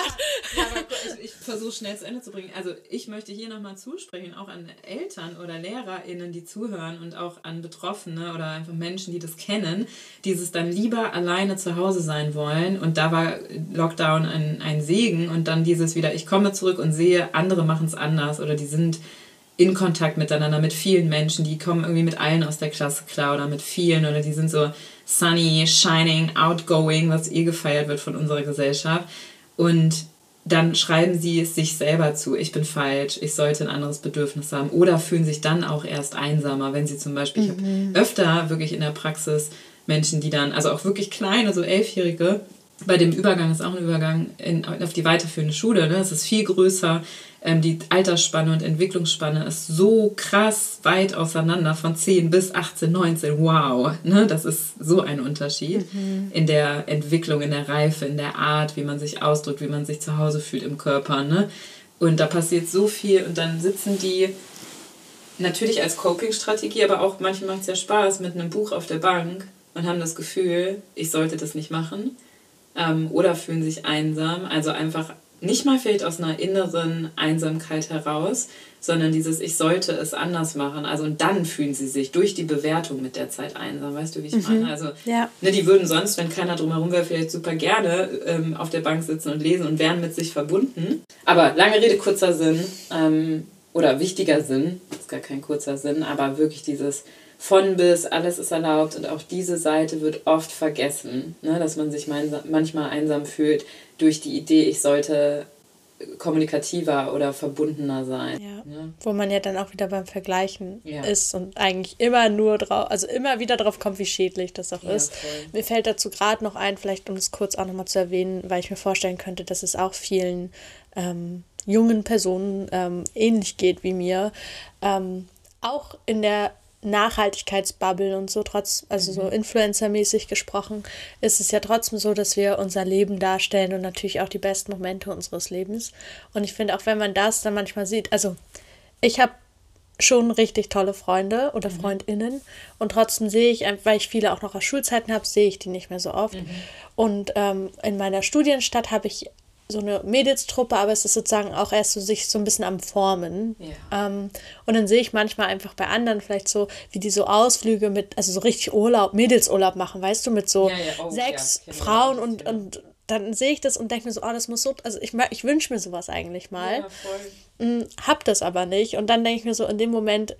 Ja, aber ich, ich versuche schnell zu Ende zu bringen. Also ich möchte hier nochmal zusprechen, auch an Eltern oder LehrerInnen, die zuhören und auch an Betroffene oder einfach Menschen, die das kennen, dieses dann lieber alleine zu Hause sein wollen. Und da war Lockdown ein, ein Segen. Und dann dieses wieder, ich komme zurück und sehe, andere machen es anders oder die sind in Kontakt miteinander mit vielen Menschen, die kommen irgendwie mit allen aus der Klasse klar oder mit vielen oder die sind so sunny, shining, outgoing, was eh gefeiert wird von unserer Gesellschaft. Und dann schreiben sie es sich selber zu, ich bin falsch, ich sollte ein anderes Bedürfnis haben oder fühlen sich dann auch erst einsamer, wenn sie zum Beispiel, mhm. ich habe öfter wirklich in der Praxis Menschen, die dann, also auch wirklich kleine, so Elfjährige, bei dem Übergang ist auch ein Übergang in, auf die weiterführende Schule, ne? es ist viel größer, ähm, die Altersspanne und Entwicklungsspanne ist so krass weit auseinander von 10 bis 18, 19. Wow, ne? das ist so ein Unterschied mhm. in der Entwicklung, in der Reife, in der Art, wie man sich ausdrückt, wie man sich zu Hause fühlt im Körper. Ne? Und da passiert so viel und dann sitzen die natürlich als Coping-Strategie, aber auch manchmal macht es ja Spaß mit einem Buch auf der Bank und haben das Gefühl, ich sollte das nicht machen. Ähm, oder fühlen sich einsam. Also einfach nicht mal vielleicht aus einer inneren Einsamkeit heraus, sondern dieses Ich sollte es anders machen. Also und dann fühlen sie sich durch die Bewertung mit der Zeit einsam. Weißt du, wie ich mhm. meine? Also ja. ne, die würden sonst, wenn keiner drumherum wäre, vielleicht super gerne ähm, auf der Bank sitzen und lesen und wären mit sich verbunden. Aber lange Rede, kurzer Sinn ähm, oder wichtiger Sinn, ist gar kein kurzer Sinn, aber wirklich dieses von bis, alles ist erlaubt und auch diese Seite wird oft vergessen, ne, dass man sich manchmal einsam fühlt durch die Idee, ich sollte kommunikativer oder verbundener sein. Ja. Ne? Wo man ja dann auch wieder beim Vergleichen ja. ist und eigentlich immer nur drauf, also immer wieder drauf kommt, wie schädlich das auch ja, ist. Voll. Mir fällt dazu gerade noch ein, vielleicht um es kurz auch nochmal zu erwähnen, weil ich mir vorstellen könnte, dass es auch vielen ähm, jungen Personen ähm, ähnlich geht wie mir. Ähm, auch in der Nachhaltigkeitsbubble und so, trotz, also so mhm. influencermäßig gesprochen, ist es ja trotzdem so, dass wir unser Leben darstellen und natürlich auch die besten Momente unseres Lebens. Und ich finde, auch wenn man das dann manchmal sieht, also ich habe schon richtig tolle Freunde oder mhm. Freundinnen und trotzdem sehe ich, weil ich viele auch noch aus Schulzeiten habe, sehe ich die nicht mehr so oft. Mhm. Und ähm, in meiner Studienstadt habe ich so eine Mädelstruppe, aber es ist sozusagen auch erst so sich so ein bisschen am Formen. Ja. Ähm, und dann sehe ich manchmal einfach bei anderen vielleicht so, wie die so Ausflüge mit, also so richtig Urlaub, Mädelsurlaub machen, weißt du, mit so ja, ja. Oh, sechs Frauen und, und dann sehe ich das und denke mir so, oh, das muss so, also ich, ich wünsche mir sowas eigentlich mal. hm, hab das aber nicht. Und dann denke ich mir so, in dem Moment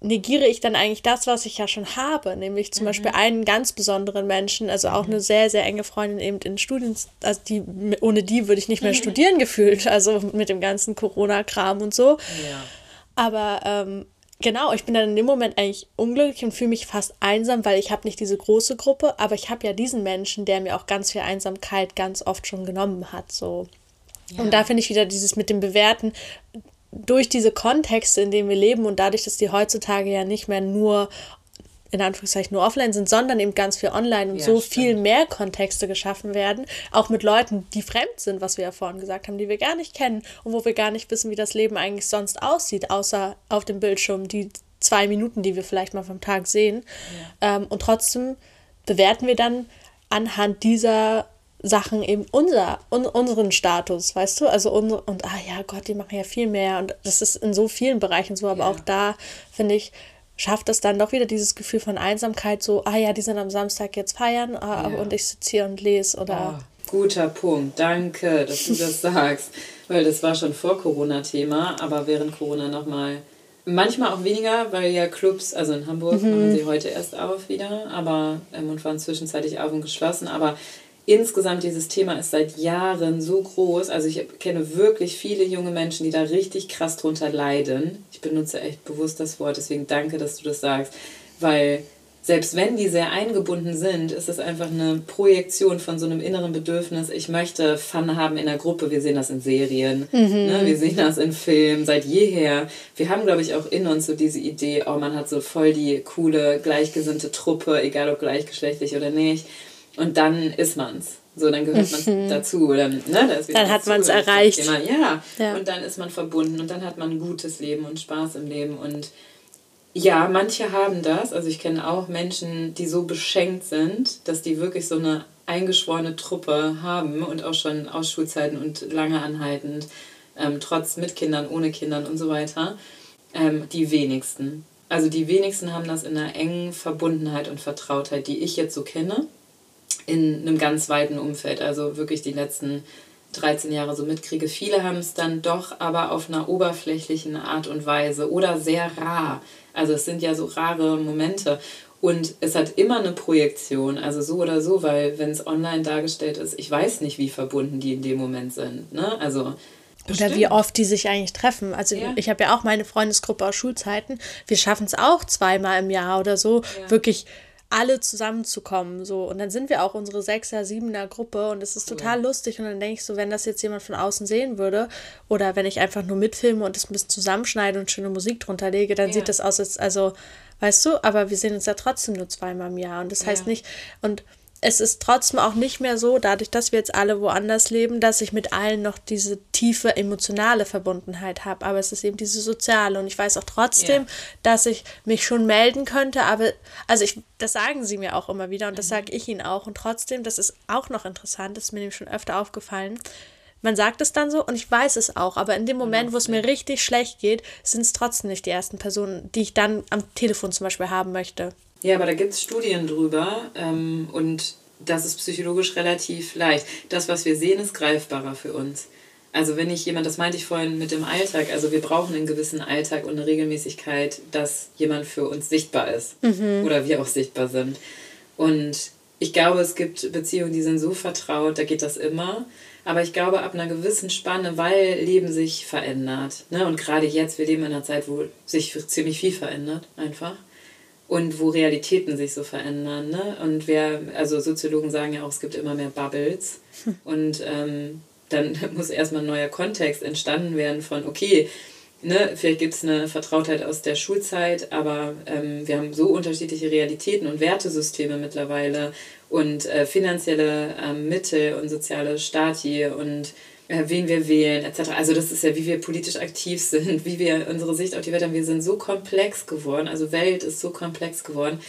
negiere ich dann eigentlich das, was ich ja schon habe, nämlich zum mhm. Beispiel einen ganz besonderen Menschen, also auch mhm. eine sehr, sehr enge Freundin eben in Studien, also die, ohne die würde ich nicht mehr mhm. studieren gefühlt, also mit dem ganzen Corona-Kram und so. Ja. Aber ähm, genau, ich bin dann in dem Moment eigentlich unglücklich und fühle mich fast einsam, weil ich habe nicht diese große Gruppe, aber ich habe ja diesen Menschen, der mir auch ganz viel Einsamkeit ganz oft schon genommen hat, so. Ja. Und da finde ich wieder dieses mit dem Bewerten, durch diese Kontexte, in denen wir leben und dadurch, dass die heutzutage ja nicht mehr nur in Anführungszeichen nur offline sind, sondern eben ganz viel online und ja, so stimmt. viel mehr Kontexte geschaffen werden, auch mit Leuten, die fremd sind, was wir ja vorhin gesagt haben, die wir gar nicht kennen und wo wir gar nicht wissen, wie das Leben eigentlich sonst aussieht, außer auf dem Bildschirm die zwei Minuten, die wir vielleicht mal vom Tag sehen. Ja. Ähm, und trotzdem bewerten wir dann anhand dieser Sachen eben unser, un, unseren Status, weißt du? Also unsere, und ah ja, Gott, die machen ja viel mehr. Und das ist in so vielen Bereichen so, aber ja. auch da, finde ich, schafft es dann doch wieder dieses Gefühl von Einsamkeit, so, ah ja, die sind am Samstag jetzt feiern ah, ja. und ich sitze hier und lese oder. Oh, guter Punkt, danke, dass du das [laughs] sagst. Weil das war schon vor Corona-Thema, aber während Corona nochmal. Manchmal auch weniger, weil ja Clubs, also in Hamburg mhm. machen sie heute erst auf wieder, aber ähm, und waren zwischenzeitlich auf und geschlossen. Aber insgesamt dieses Thema ist seit Jahren so groß. Also ich kenne wirklich viele junge Menschen, die da richtig krass drunter leiden. Ich benutze echt bewusst das Wort, deswegen danke, dass du das sagst. Weil selbst wenn die sehr eingebunden sind, ist es einfach eine Projektion von so einem inneren Bedürfnis. Ich möchte Fun haben in der Gruppe. Wir sehen das in Serien, mhm. ne? wir sehen das in Filmen seit jeher. Wir haben, glaube ich, auch in uns so diese Idee, oh, man hat so voll die coole, gleichgesinnte Truppe, egal ob gleichgeschlechtlich oder nicht. Und dann ist man's. So, dann gehört man mhm. dazu. Dann, ne, dann hat man es erreicht. Ja. ja, und dann ist man verbunden und dann hat man ein gutes Leben und Spaß im Leben. Und ja, manche haben das. Also ich kenne auch Menschen, die so beschenkt sind, dass die wirklich so eine eingeschworene Truppe haben und auch schon aus Schulzeiten und lange anhaltend, ähm, trotz mit Kindern, ohne Kindern und so weiter. Ähm, die wenigsten. Also die wenigsten haben das in einer engen Verbundenheit und Vertrautheit, die ich jetzt so kenne in einem ganz weiten Umfeld, also wirklich die letzten 13 Jahre so mitkriege. Viele haben es dann doch aber auf einer oberflächlichen Art und Weise oder sehr rar. Also es sind ja so rare Momente. Und es hat immer eine Projektion, also so oder so, weil wenn es online dargestellt ist, ich weiß nicht, wie verbunden die in dem Moment sind. Ne? Also Bestimmt. Oder wie oft die sich eigentlich treffen. Also ja. ich habe ja auch meine Freundesgruppe aus Schulzeiten. Wir schaffen es auch zweimal im Jahr oder so, ja. wirklich alle zusammenzukommen. So. Und dann sind wir auch unsere Sechser, Siebener Gruppe und es ist total lustig. Und dann denke ich so, wenn das jetzt jemand von außen sehen würde oder wenn ich einfach nur mitfilme und es ein bisschen zusammenschneide und schöne Musik drunter lege, dann ja. sieht das aus, als, also, weißt du, aber wir sehen uns ja trotzdem nur zweimal im Jahr. Und das heißt nicht, und es ist trotzdem auch nicht mehr so, dadurch, dass wir jetzt alle woanders leben, dass ich mit allen noch diese tiefe emotionale Verbundenheit habe. Aber es ist eben diese soziale. Und ich weiß auch trotzdem, yeah. dass ich mich schon melden könnte. Aber, also ich, das sagen sie mir auch immer wieder und das mhm. sage ich ihnen auch. Und trotzdem, das ist auch noch interessant, das ist mir nämlich schon öfter aufgefallen. Man sagt es dann so und ich weiß es auch, aber in dem Moment, wo es mir richtig schlecht geht, sind es trotzdem nicht die ersten Personen, die ich dann am Telefon zum Beispiel haben möchte. Ja, aber da gibt es Studien drüber ähm, und das ist psychologisch relativ leicht. Das, was wir sehen, ist greifbarer für uns. Also wenn ich jemand, das meinte ich vorhin mit dem Alltag, also wir brauchen einen gewissen Alltag und eine Regelmäßigkeit, dass jemand für uns sichtbar ist mhm. oder wir auch sichtbar sind. Und ich glaube, es gibt Beziehungen, die sind so vertraut, da geht das immer. Aber ich glaube, ab einer gewissen Spanne, weil Leben sich verändert. Ne? Und gerade jetzt, wir leben in einer Zeit, wo sich ziemlich viel verändert, einfach und wo Realitäten sich so verändern. Ne? Und wer, also Soziologen sagen ja auch, es gibt immer mehr Bubbles. Und ähm, dann [laughs] muss erstmal ein neuer Kontext entstanden werden von, okay, ne, vielleicht gibt es eine Vertrautheit aus der Schulzeit, aber ähm, wir haben so unterschiedliche Realitäten und Wertesysteme mittlerweile und äh, finanzielle äh, Mittel und soziale Stati und wen wir wählen, etc. Also das ist ja, wie wir politisch aktiv sind, [laughs] wie wir unsere Sicht auf die Welt haben. Wir sind so komplex geworden, also Welt ist so komplex geworden.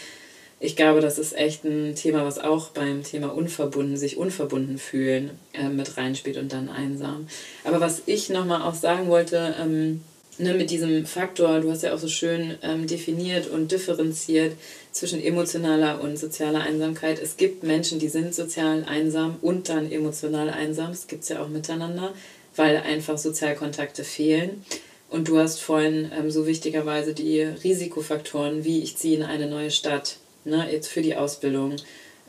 Ich glaube, das ist echt ein Thema, was auch beim Thema unverbunden, sich unverbunden fühlen, äh, mit reinspielt und dann einsam. Aber was ich nochmal auch sagen wollte, ähm, ne, mit diesem Faktor, du hast ja auch so schön ähm, definiert und differenziert zwischen emotionaler und sozialer Einsamkeit. Es gibt Menschen, die sind sozial einsam und dann emotional einsam. Das gibt es ja auch miteinander. weil einfach Sozialkontakte fehlen. Und du hast vorhin ähm, so wichtigerweise die Risikofaktoren, wie ich ziehe in eine neue Stadt, ne, jetzt für die Ausbildung,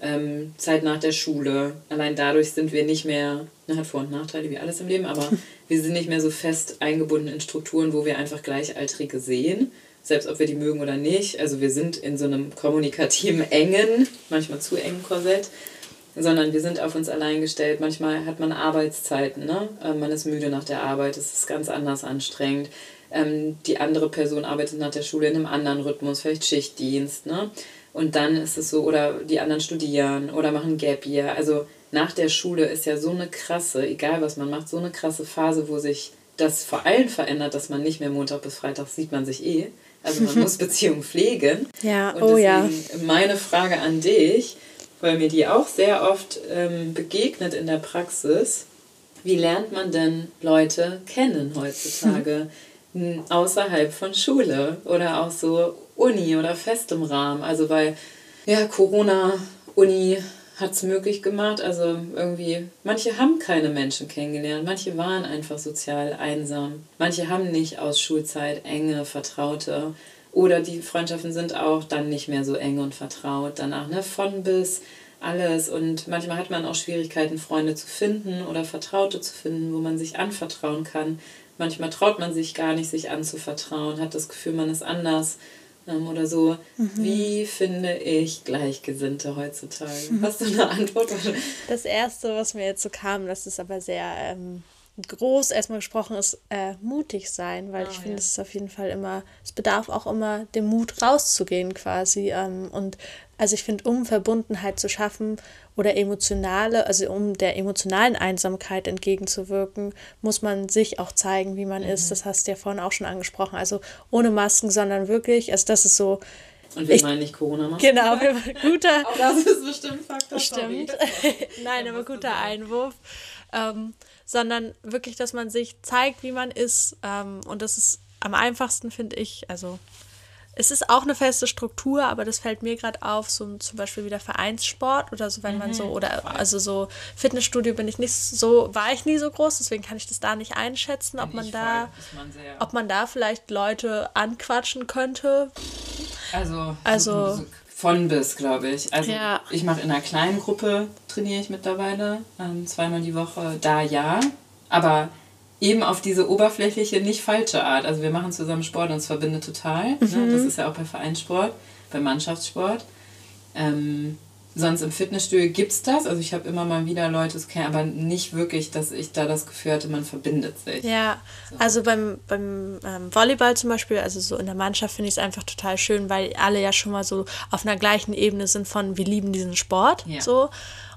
ähm, Zeit nach der Schule. Allein dadurch sind wir nicht mehr, ne, hat Vor- und Nachteile wie alles im Leben, aber [laughs] wir sind nicht mehr so fest eingebunden in Strukturen, wo wir einfach Gleichaltrige sehen, selbst ob wir die mögen oder nicht. Also wir sind in so einem kommunikativen engen, manchmal zu engen Korsett sondern wir sind auf uns allein gestellt. Manchmal hat man Arbeitszeiten, ne? Ähm, man ist müde nach der Arbeit, es ist ganz anders anstrengend. Ähm, die andere Person arbeitet nach der Schule in einem anderen Rhythmus, vielleicht Schichtdienst, ne? Und dann ist es so, oder die anderen studieren oder machen Gap Year. Also nach der Schule ist ja so eine krasse, egal was man macht, so eine krasse Phase, wo sich das vor allem verändert, dass man nicht mehr Montag bis Freitag sieht man sich eh. Also man muss [laughs] Beziehungen pflegen. Ja, Und oh ja. Meine Frage an dich, weil mir die auch sehr oft ähm, begegnet in der Praxis. Wie lernt man denn Leute kennen heutzutage [laughs] hm. außerhalb von Schule oder auch so Uni oder festem Rahmen? Also weil ja Corona, Uni hat es möglich gemacht. Also irgendwie, manche haben keine Menschen kennengelernt, manche waren einfach sozial einsam, manche haben nicht aus Schulzeit enge Vertraute oder die Freundschaften sind auch dann nicht mehr so eng und vertraut. Danach, ne, von bis alles. Und manchmal hat man auch Schwierigkeiten, Freunde zu finden oder Vertraute zu finden, wo man sich anvertrauen kann. Manchmal traut man sich gar nicht, sich anzuvertrauen, hat das Gefühl, man ist anders oder so. Mhm. Wie finde ich Gleichgesinnte heutzutage? Mhm. Hast du eine Antwort? Das Erste, was mir jetzt so kam, das ist aber sehr ähm, groß erstmal gesprochen ist, äh, mutig sein, weil oh, ich finde, ja. es ist auf jeden Fall immer, es bedarf auch immer dem Mut rauszugehen quasi. Ähm, und also ich finde, um Verbundenheit zu schaffen oder emotionale, also um der emotionalen Einsamkeit entgegenzuwirken, muss man sich auch zeigen, wie man mhm. ist. Das hast du ja vorhin auch schon angesprochen. Also ohne Masken, sondern wirklich, also das ist so. Und wir ich, meinen nicht Corona-Masken. Genau, [laughs] guter. Auch das ist bestimmt Faktor. Stimmt. [laughs] [laughs] Nein, aber guter Einwurf. Ähm, sondern wirklich, dass man sich zeigt, wie man ist. Ähm, und das ist am einfachsten, finde ich. Also es ist auch eine feste Struktur, aber das fällt mir gerade auf, so zum Beispiel wieder Vereinssport oder so, wenn mhm. man so, oder also so Fitnessstudio bin ich nicht so, war ich nie so groß, deswegen kann ich das da nicht einschätzen, ob man da, man ob man da vielleicht Leute anquatschen könnte. Also, also von bis, glaube ich. Also ja. ich mache in einer kleinen Gruppe, trainiere ich mittlerweile, ähm, zweimal die Woche, da ja. Aber eben auf diese oberflächliche, nicht falsche Art. Also wir machen zusammen Sport und es verbindet total. Ne? Mhm. Ne? Das ist ja auch bei Vereinssport, bei Mannschaftssport. Ähm, sonst im Fitnessstudio gibt es das. Also ich habe immer mal wieder Leute das kennen, aber nicht wirklich, dass ich da das Gefühl hatte, man verbindet sich. Ja, so. also beim, beim ähm, Volleyball zum Beispiel, also so in der Mannschaft finde ich es einfach total schön, weil alle ja schon mal so auf einer gleichen Ebene sind von wir lieben diesen Sport. Ja. So.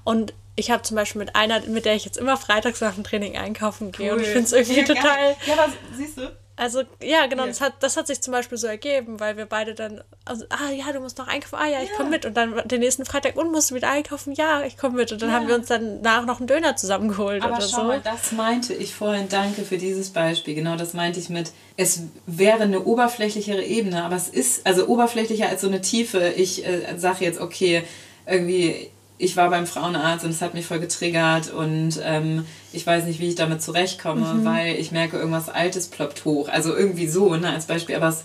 Und ich habe zum Beispiel mit einer, mit der ich jetzt immer freitags nach dem Training einkaufen gehe cool. und ich finde es irgendwie ja, total. Ja, was siehst du? Also, ja, genau, ja. Das, hat, das hat sich zum Beispiel so ergeben, weil wir beide dann, also, ah ja, du musst noch einkaufen, ah ja, ich ja. komme mit. Und dann den nächsten Freitag, und musst du wieder einkaufen, ja, ich komme mit. Und dann ja. haben wir uns dann nach noch einen Döner zusammengeholt Aber oder schau so. Mal, das meinte ich vorhin, danke für dieses Beispiel. Genau das meinte ich mit, es wäre eine oberflächlichere Ebene, aber es ist, also oberflächlicher als so eine Tiefe. Ich äh, sage jetzt, okay, irgendwie ich war beim Frauenarzt und es hat mich voll getriggert und ähm, ich weiß nicht, wie ich damit zurechtkomme, mhm. weil ich merke, irgendwas Altes ploppt hoch. Also irgendwie so, ne, als Beispiel. Aber es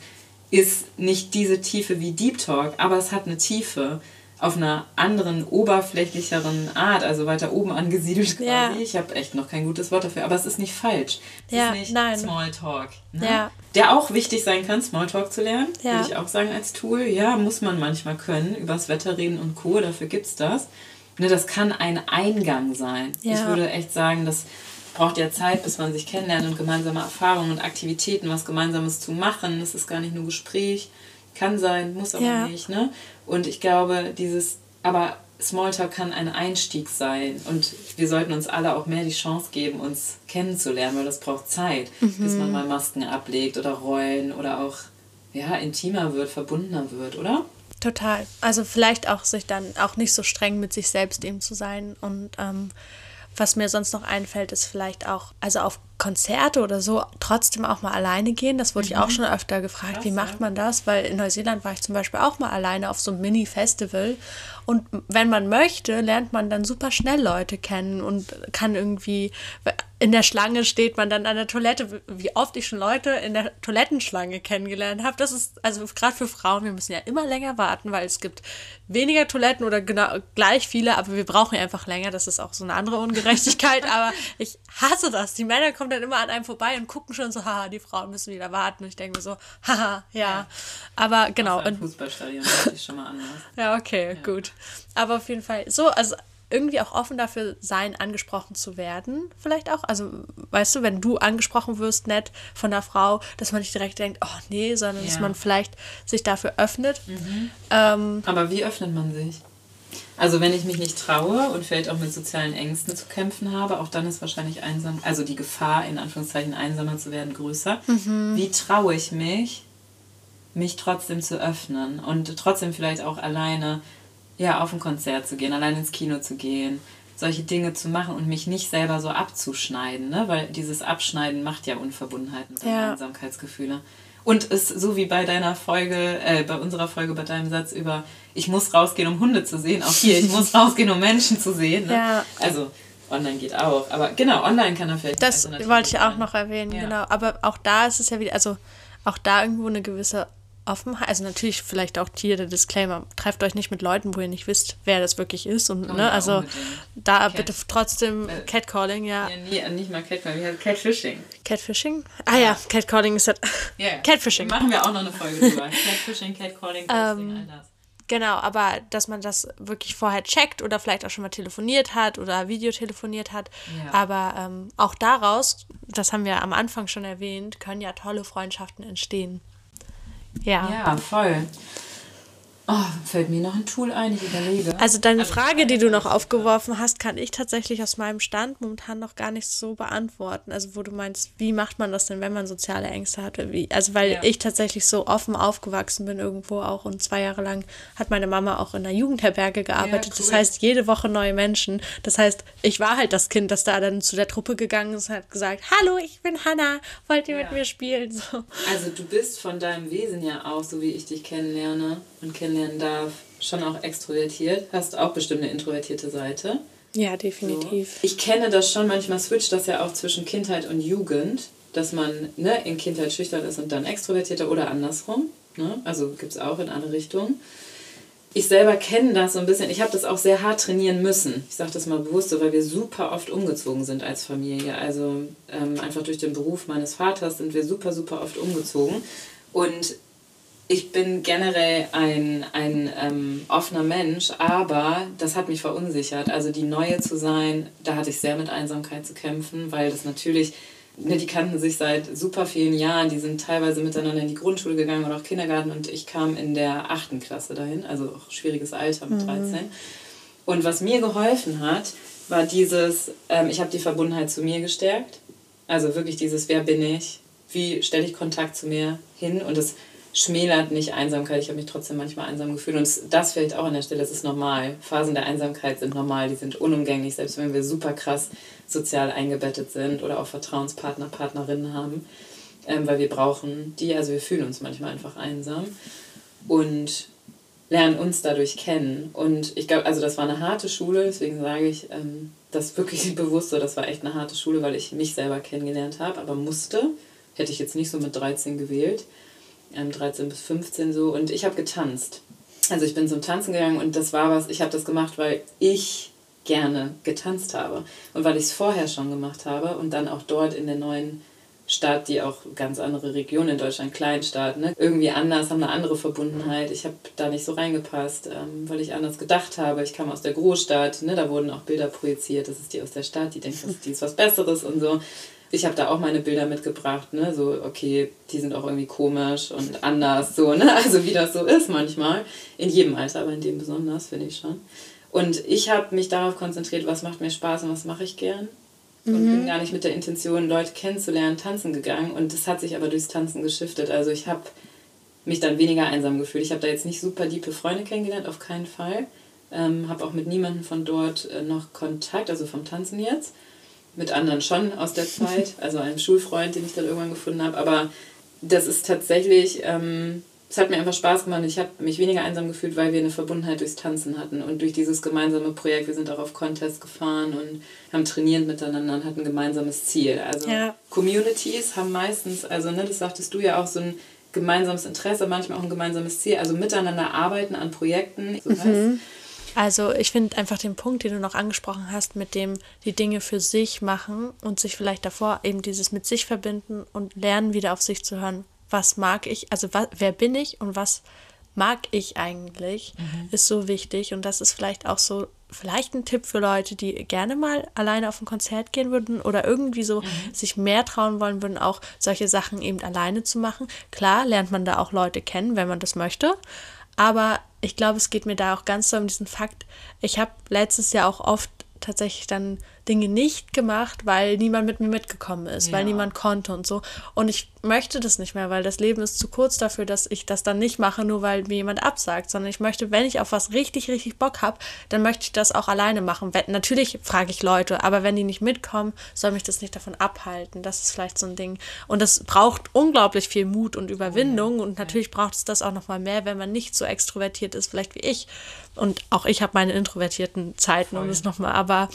ist nicht diese Tiefe wie Deep Talk, aber es hat eine Tiefe auf einer anderen, oberflächlicheren Art, also weiter oben angesiedelt quasi. Ja. Ich habe echt noch kein gutes Wort dafür, aber es ist nicht falsch. Es ja, ist nicht nein. Smalltalk. Ne? Ja. Der auch wichtig sein kann, Smalltalk zu lernen, ja. würde ich auch sagen als Tool. Ja, muss man manchmal können, übers Wetter reden und Co., dafür gibt es das. Ne, das kann ein Eingang sein. Ich würde echt sagen, das braucht ja Zeit, bis man sich kennenlernt und gemeinsame Erfahrungen und Aktivitäten, was Gemeinsames zu machen. Das ist gar nicht nur Gespräch. Kann sein, muss aber ja. nicht. Ne? Und ich glaube, dieses, aber Smalltalk kann ein Einstieg sein und wir sollten uns alle auch mehr die Chance geben, uns kennenzulernen, weil das braucht Zeit, mhm. bis man mal Masken ablegt oder Rollen oder auch ja, intimer wird, verbundener wird, oder? Total. Also vielleicht auch sich dann auch nicht so streng mit sich selbst eben zu sein. Und ähm, was mir sonst noch einfällt, ist vielleicht auch, also auf Konzerte oder so trotzdem auch mal alleine gehen. Das wurde mhm. ich auch mhm. schon öfter gefragt, Krass, wie macht man das? Weil in Neuseeland war ich zum Beispiel auch mal alleine auf so einem Mini-Festival. Und wenn man möchte, lernt man dann super schnell Leute kennen und kann irgendwie, in der Schlange steht man dann an der Toilette, wie oft ich schon Leute in der Toilettenschlange kennengelernt habe. Das ist, also gerade für Frauen, wir müssen ja immer länger warten, weil es gibt weniger Toiletten oder genau gleich viele, aber wir brauchen einfach länger. Das ist auch so eine andere Ungerechtigkeit. [laughs] aber ich hasse das. Die Männer kommen dann immer an einem vorbei und gucken schon so, haha, die Frauen müssen wieder warten. Und ich denke mir so, haha, ja. ja. Aber genau. Ein Fußballstadion ich schon mal anders. [laughs] ja, okay, ja. gut. Aber auf jeden Fall so, also irgendwie auch offen dafür sein, angesprochen zu werden, vielleicht auch. Also, weißt du, wenn du angesprochen wirst, nett von einer Frau, dass man nicht direkt denkt, oh nee, sondern ja. dass man vielleicht sich dafür öffnet. Mhm. Ähm, Aber wie öffnet man sich? Also wenn ich mich nicht traue und vielleicht auch mit sozialen Ängsten zu kämpfen habe, auch dann ist wahrscheinlich einsam, also die Gefahr, in Anführungszeichen einsamer zu werden, größer. Mhm. Wie traue ich mich, mich trotzdem zu öffnen und trotzdem vielleicht auch alleine ja, auf ein Konzert zu gehen, allein ins Kino zu gehen, solche Dinge zu machen und mich nicht selber so abzuschneiden, ne? weil dieses Abschneiden macht ja Unverbundenheit und ja. Einsamkeitsgefühle. Und ist so wie bei deiner Folge, äh, bei unserer Folge, bei deinem Satz über, ich muss rausgehen, um Hunde zu sehen, auch hier, ich muss [laughs] rausgehen, um Menschen zu sehen. Ne? Ja. Also online geht auch, aber genau, online kann er vielleicht. Das wollte ich auch noch erwähnen, ja. genau. Aber auch da ist es ja wieder, also auch da irgendwo eine gewisse Offenheit, also natürlich vielleicht auch hier der Disclaimer, trefft euch nicht mit Leuten, wo ihr nicht wisst, wer das wirklich ist und, oh, ne, also da Cat. bitte trotzdem äh, Catcalling, ja. Ja, nie, nicht mal Catcalling, ja, Catfishing. Catfishing? Ah ja, Catcalling ist halt, [laughs] yeah. Catfishing. Machen wir auch noch eine Folge drüber. [laughs] Catfishing, Catcalling, Ghosting, ähm, all das. Genau, aber dass man das wirklich vorher checkt oder vielleicht auch schon mal telefoniert hat oder Videotelefoniert hat. Ja. Aber ähm, auch daraus, das haben wir am Anfang schon erwähnt, können ja tolle Freundschaften entstehen. Ja. Ja, voll. Oh, fällt mir noch ein Tool ein, ich überlege. Also deine Frage, die du noch aufgeworfen hast, kann ich tatsächlich aus meinem Stand momentan noch gar nicht so beantworten. Also wo du meinst, wie macht man das denn, wenn man soziale Ängste hat? Wie, also weil ja. ich tatsächlich so offen aufgewachsen bin irgendwo auch und zwei Jahre lang hat meine Mama auch in einer Jugendherberge gearbeitet. Ja, cool. Das heißt, jede Woche neue Menschen. Das heißt, ich war halt das Kind, das da dann zu der Truppe gegangen ist und hat gesagt, hallo, ich bin Hanna, wollt ihr ja. mit mir spielen? So. Also du bist von deinem Wesen ja auch, so wie ich dich kennenlerne und kennenlernen darf, schon auch extrovertiert. Hast auch bestimmt eine introvertierte Seite. Ja, definitiv. So. Ich kenne das schon, manchmal switcht das ja auch zwischen Kindheit und Jugend, dass man ne, in Kindheit schüchtern ist und dann extrovertierter oder andersrum. Ne? Also gibt es auch in alle Richtungen. Ich selber kenne das so ein bisschen. Ich habe das auch sehr hart trainieren müssen. Ich sage das mal bewusst so, weil wir super oft umgezogen sind als Familie. Also ähm, einfach durch den Beruf meines Vaters sind wir super, super oft umgezogen. Und ich bin generell ein, ein ähm, offener Mensch, aber das hat mich verunsichert. Also die Neue zu sein, da hatte ich sehr mit Einsamkeit zu kämpfen, weil das natürlich, ne, die kannten sich seit super vielen Jahren, die sind teilweise miteinander in die Grundschule gegangen oder auch Kindergarten und ich kam in der achten Klasse dahin, also auch schwieriges Alter mit 13. Mhm. Und was mir geholfen hat, war dieses, ähm, ich habe die Verbundenheit zu mir gestärkt. Also wirklich dieses, wer bin ich? Wie stelle ich Kontakt zu mir hin? Und das schmälert nicht Einsamkeit. Ich habe mich trotzdem manchmal einsam gefühlt. Und das vielleicht auch an der Stelle, das ist normal. Phasen der Einsamkeit sind normal, die sind unumgänglich, selbst wenn wir super krass sozial eingebettet sind oder auch Vertrauenspartner, Partnerinnen haben. Ähm, weil wir brauchen die, also wir fühlen uns manchmal einfach einsam. Und lernen uns dadurch kennen. Und ich glaube, also das war eine harte Schule, deswegen sage ich ähm, das wirklich [laughs] bewusst so, das war echt eine harte Schule, weil ich mich selber kennengelernt habe, aber musste. Hätte ich jetzt nicht so mit 13 gewählt ähm, 13 bis 15 so. Und ich habe getanzt. Also ich bin zum Tanzen gegangen und das war was, ich habe das gemacht, weil ich gerne getanzt habe. Und weil ich es vorher schon gemacht habe und dann auch dort in der neuen Stadt, die auch ganz andere Region in Deutschland, Kleinstadt, ne? irgendwie anders, haben eine andere Verbundenheit. Ich habe da nicht so reingepasst, ähm, weil ich anders gedacht habe. Ich kam aus der Großstadt, ne? da wurden auch Bilder projiziert, das ist die aus der Stadt, die denkt, die ist was Besseres und so ich habe da auch meine Bilder mitgebracht, ne? So, okay, die sind auch irgendwie komisch und anders, so, ne? [laughs] Also wie das so ist manchmal. In jedem Alter, aber in dem besonders, finde ich schon. Und ich habe mich darauf konzentriert, was macht mir Spaß und was mache ich gern. Und mhm. bin gar nicht mit der Intention, Leute kennenzulernen, tanzen gegangen. Und das hat sich aber durchs Tanzen geschiftet. Also ich habe mich dann weniger einsam gefühlt. Ich habe da jetzt nicht super diepe Freunde kennengelernt, auf keinen Fall. Ähm, habe auch mit niemandem von dort äh, noch Kontakt, also vom Tanzen jetzt mit anderen schon aus der Zeit, [laughs] also einem Schulfreund, den ich dann irgendwann gefunden habe. Aber das ist tatsächlich, ähm, es hat mir einfach Spaß gemacht. Ich habe mich weniger einsam gefühlt, weil wir eine Verbundenheit durchs Tanzen hatten und durch dieses gemeinsame Projekt. Wir sind auch auf Contests gefahren und haben trainiert miteinander und hatten ein gemeinsames Ziel. Also ja. Communities haben meistens, also ne, das sagtest du ja auch, so ein gemeinsames Interesse, manchmal auch ein gemeinsames Ziel, also miteinander arbeiten an Projekten. So mhm. Also ich finde einfach den Punkt, den du noch angesprochen hast, mit dem die Dinge für sich machen und sich vielleicht davor eben dieses mit sich verbinden und lernen, wieder auf sich zu hören. Was mag ich, also was, wer bin ich und was mag ich eigentlich, mhm. ist so wichtig. Und das ist vielleicht auch so, vielleicht ein Tipp für Leute, die gerne mal alleine auf ein Konzert gehen würden oder irgendwie so mhm. sich mehr trauen wollen würden, auch solche Sachen eben alleine zu machen. Klar lernt man da auch Leute kennen, wenn man das möchte. Aber ich glaube, es geht mir da auch ganz so um diesen Fakt. Ich habe letztes Jahr auch oft tatsächlich dann Dinge nicht gemacht, weil niemand mit mir mitgekommen ist, ja. weil niemand konnte und so. Und ich möchte das nicht mehr, weil das Leben ist zu kurz dafür, dass ich das dann nicht mache, nur weil mir jemand absagt, sondern ich möchte, wenn ich auf was richtig, richtig Bock habe, dann möchte ich das auch alleine machen. Natürlich frage ich Leute, aber wenn die nicht mitkommen, soll mich das nicht davon abhalten. Das ist vielleicht so ein Ding. Und das braucht unglaublich viel Mut und Überwindung oh ja. und natürlich braucht es das auch noch mal mehr, wenn man nicht so extrovertiert ist, vielleicht wie ich. Und auch ich habe meine introvertierten Zeiten, Voll. um es nochmal, aber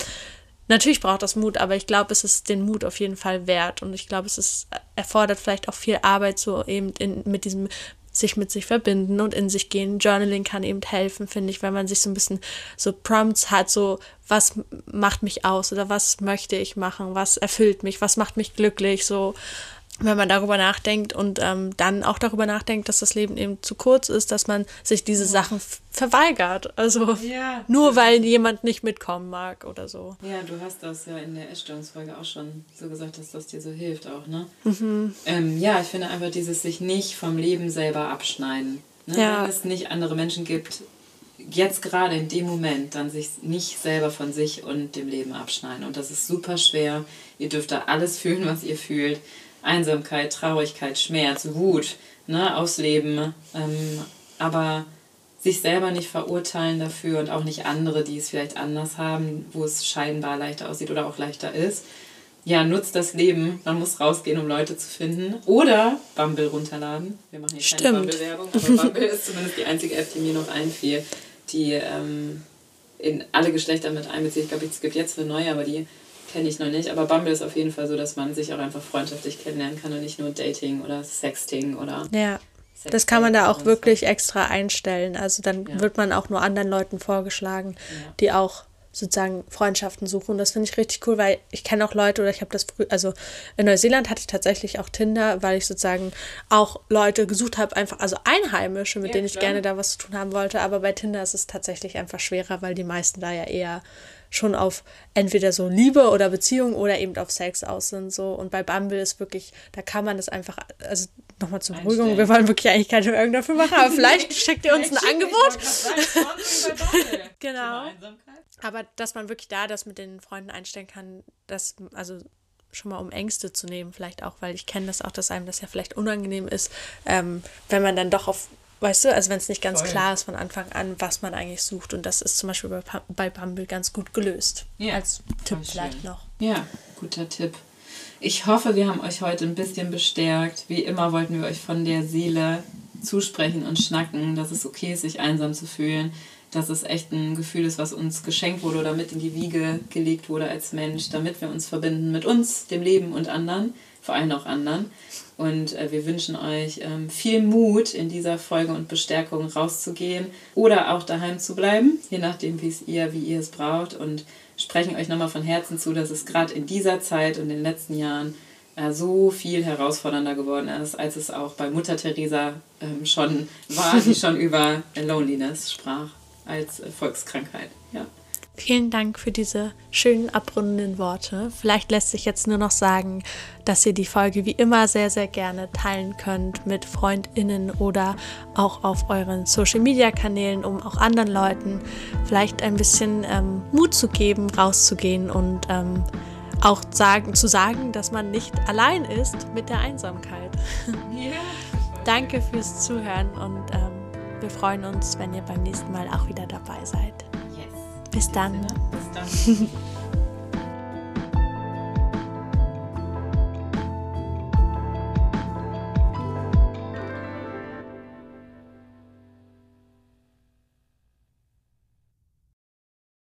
Natürlich braucht das Mut, aber ich glaube, es ist den Mut auf jeden Fall wert. Und ich glaube, es ist, erfordert vielleicht auch viel Arbeit, so eben in, mit diesem sich mit sich verbinden und in sich gehen. Journaling kann eben helfen, finde ich, wenn man sich so ein bisschen so Prompts hat, so was macht mich aus oder was möchte ich machen, was erfüllt mich, was macht mich glücklich, so wenn man darüber nachdenkt und ähm, dann auch darüber nachdenkt, dass das Leben eben zu kurz ist, dass man sich diese Sachen verweigert. Also ja. [laughs] nur weil jemand nicht mitkommen mag oder so. Ja, du hast das ja in der Essstörungsfolge auch schon so gesagt, dass das dir so hilft auch, ne? Mhm. Ähm, ja, ich finde einfach dieses sich nicht vom Leben selber abschneiden. Ne? Ja. Wenn es nicht andere Menschen gibt, jetzt gerade in dem Moment, dann sich nicht selber von sich und dem Leben abschneiden. Und das ist super schwer. Ihr dürft da alles fühlen, was ihr fühlt. Einsamkeit, Traurigkeit, Schmerz, Wut ne, ausleben, ähm, aber sich selber nicht verurteilen dafür und auch nicht andere, die es vielleicht anders haben, wo es scheinbar leichter aussieht oder auch leichter ist. Ja, nutzt das Leben. Man muss rausgehen, um Leute zu finden. Oder Bumble runterladen. Wir machen hier Stimmt. keine Bumble-Werbung, aber Bumble ist zumindest die einzige App, die mir noch einfiel, die ähm, in alle Geschlechter mit einbezieht. Ich glaube, es gibt jetzt eine neue, aber die kenne ich noch nicht, aber Bumble ist auf jeden Fall so, dass man sich auch einfach freundschaftlich kennenlernen kann und nicht nur Dating oder Sexting oder. Ja. Das kann man da auch wirklich extra einstellen. Also dann ja. wird man auch nur anderen Leuten vorgeschlagen, ja. die auch sozusagen Freundschaften suchen. Und das finde ich richtig cool, weil ich kenne auch Leute oder ich habe das früh, also in Neuseeland hatte ich tatsächlich auch Tinder, weil ich sozusagen auch Leute gesucht habe, einfach, also Einheimische, mit ja, denen ich klar. gerne da was zu tun haben wollte. Aber bei Tinder ist es tatsächlich einfach schwerer, weil die meisten da ja eher schon auf entweder so Liebe oder Beziehung oder eben auf Sex aus sind. So. Und bei Bumble ist wirklich, da kann man das einfach, also nochmal zur Beruhigung, wir wollen wirklich eigentlich keine Werbung dafür machen, aber vielleicht [laughs] schickt ihr uns ein Angebot. [laughs] genau. Aber dass man wirklich da das mit den Freunden einstellen kann, dass, also schon mal um Ängste zu nehmen, vielleicht auch, weil ich kenne das auch, dass einem das ja vielleicht unangenehm ist, ähm, wenn man dann doch auf Weißt du, also wenn es nicht ganz Voll. klar ist von Anfang an, was man eigentlich sucht. Und das ist zum Beispiel bei, bei Bumble ganz gut gelöst. Ja, Als Tipp vielleicht noch. Ja, guter Tipp. Ich hoffe, wir haben euch heute ein bisschen bestärkt. Wie immer wollten wir euch von der Seele zusprechen und schnacken, dass es okay ist, sich einsam zu fühlen, dass es echt ein Gefühl ist, was uns geschenkt wurde oder mit in die Wiege gelegt wurde als Mensch, damit wir uns verbinden mit uns, dem Leben und anderen, vor allem auch anderen. Und äh, wir wünschen euch ähm, viel Mut in dieser Folge und Bestärkung rauszugehen oder auch daheim zu bleiben, je nachdem, wie es ihr, wie ihr es braucht. Und sprechen euch nochmal von Herzen zu, dass es gerade in dieser Zeit und in den letzten Jahren äh, so viel herausfordernder geworden ist, als es auch bei Mutter Teresa ähm, schon war, die schon über Loneliness sprach als äh, Volkskrankheit. Ja. Vielen Dank für diese schönen abrundenden Worte. Vielleicht lässt sich jetzt nur noch sagen, dass ihr die Folge wie immer sehr, sehr gerne teilen könnt mit FreundInnen oder auch auf euren Social Media Kanälen, um auch anderen Leuten vielleicht ein bisschen ähm, Mut zu geben, rauszugehen und ähm, auch sagen, zu sagen, dass man nicht allein ist mit der Einsamkeit. [laughs] Yeah. Danke fürs Zuhören und ähm, wir freuen uns, wenn ihr beim nächsten Mal auch wieder dabei seid. Bis dann. Bis dann.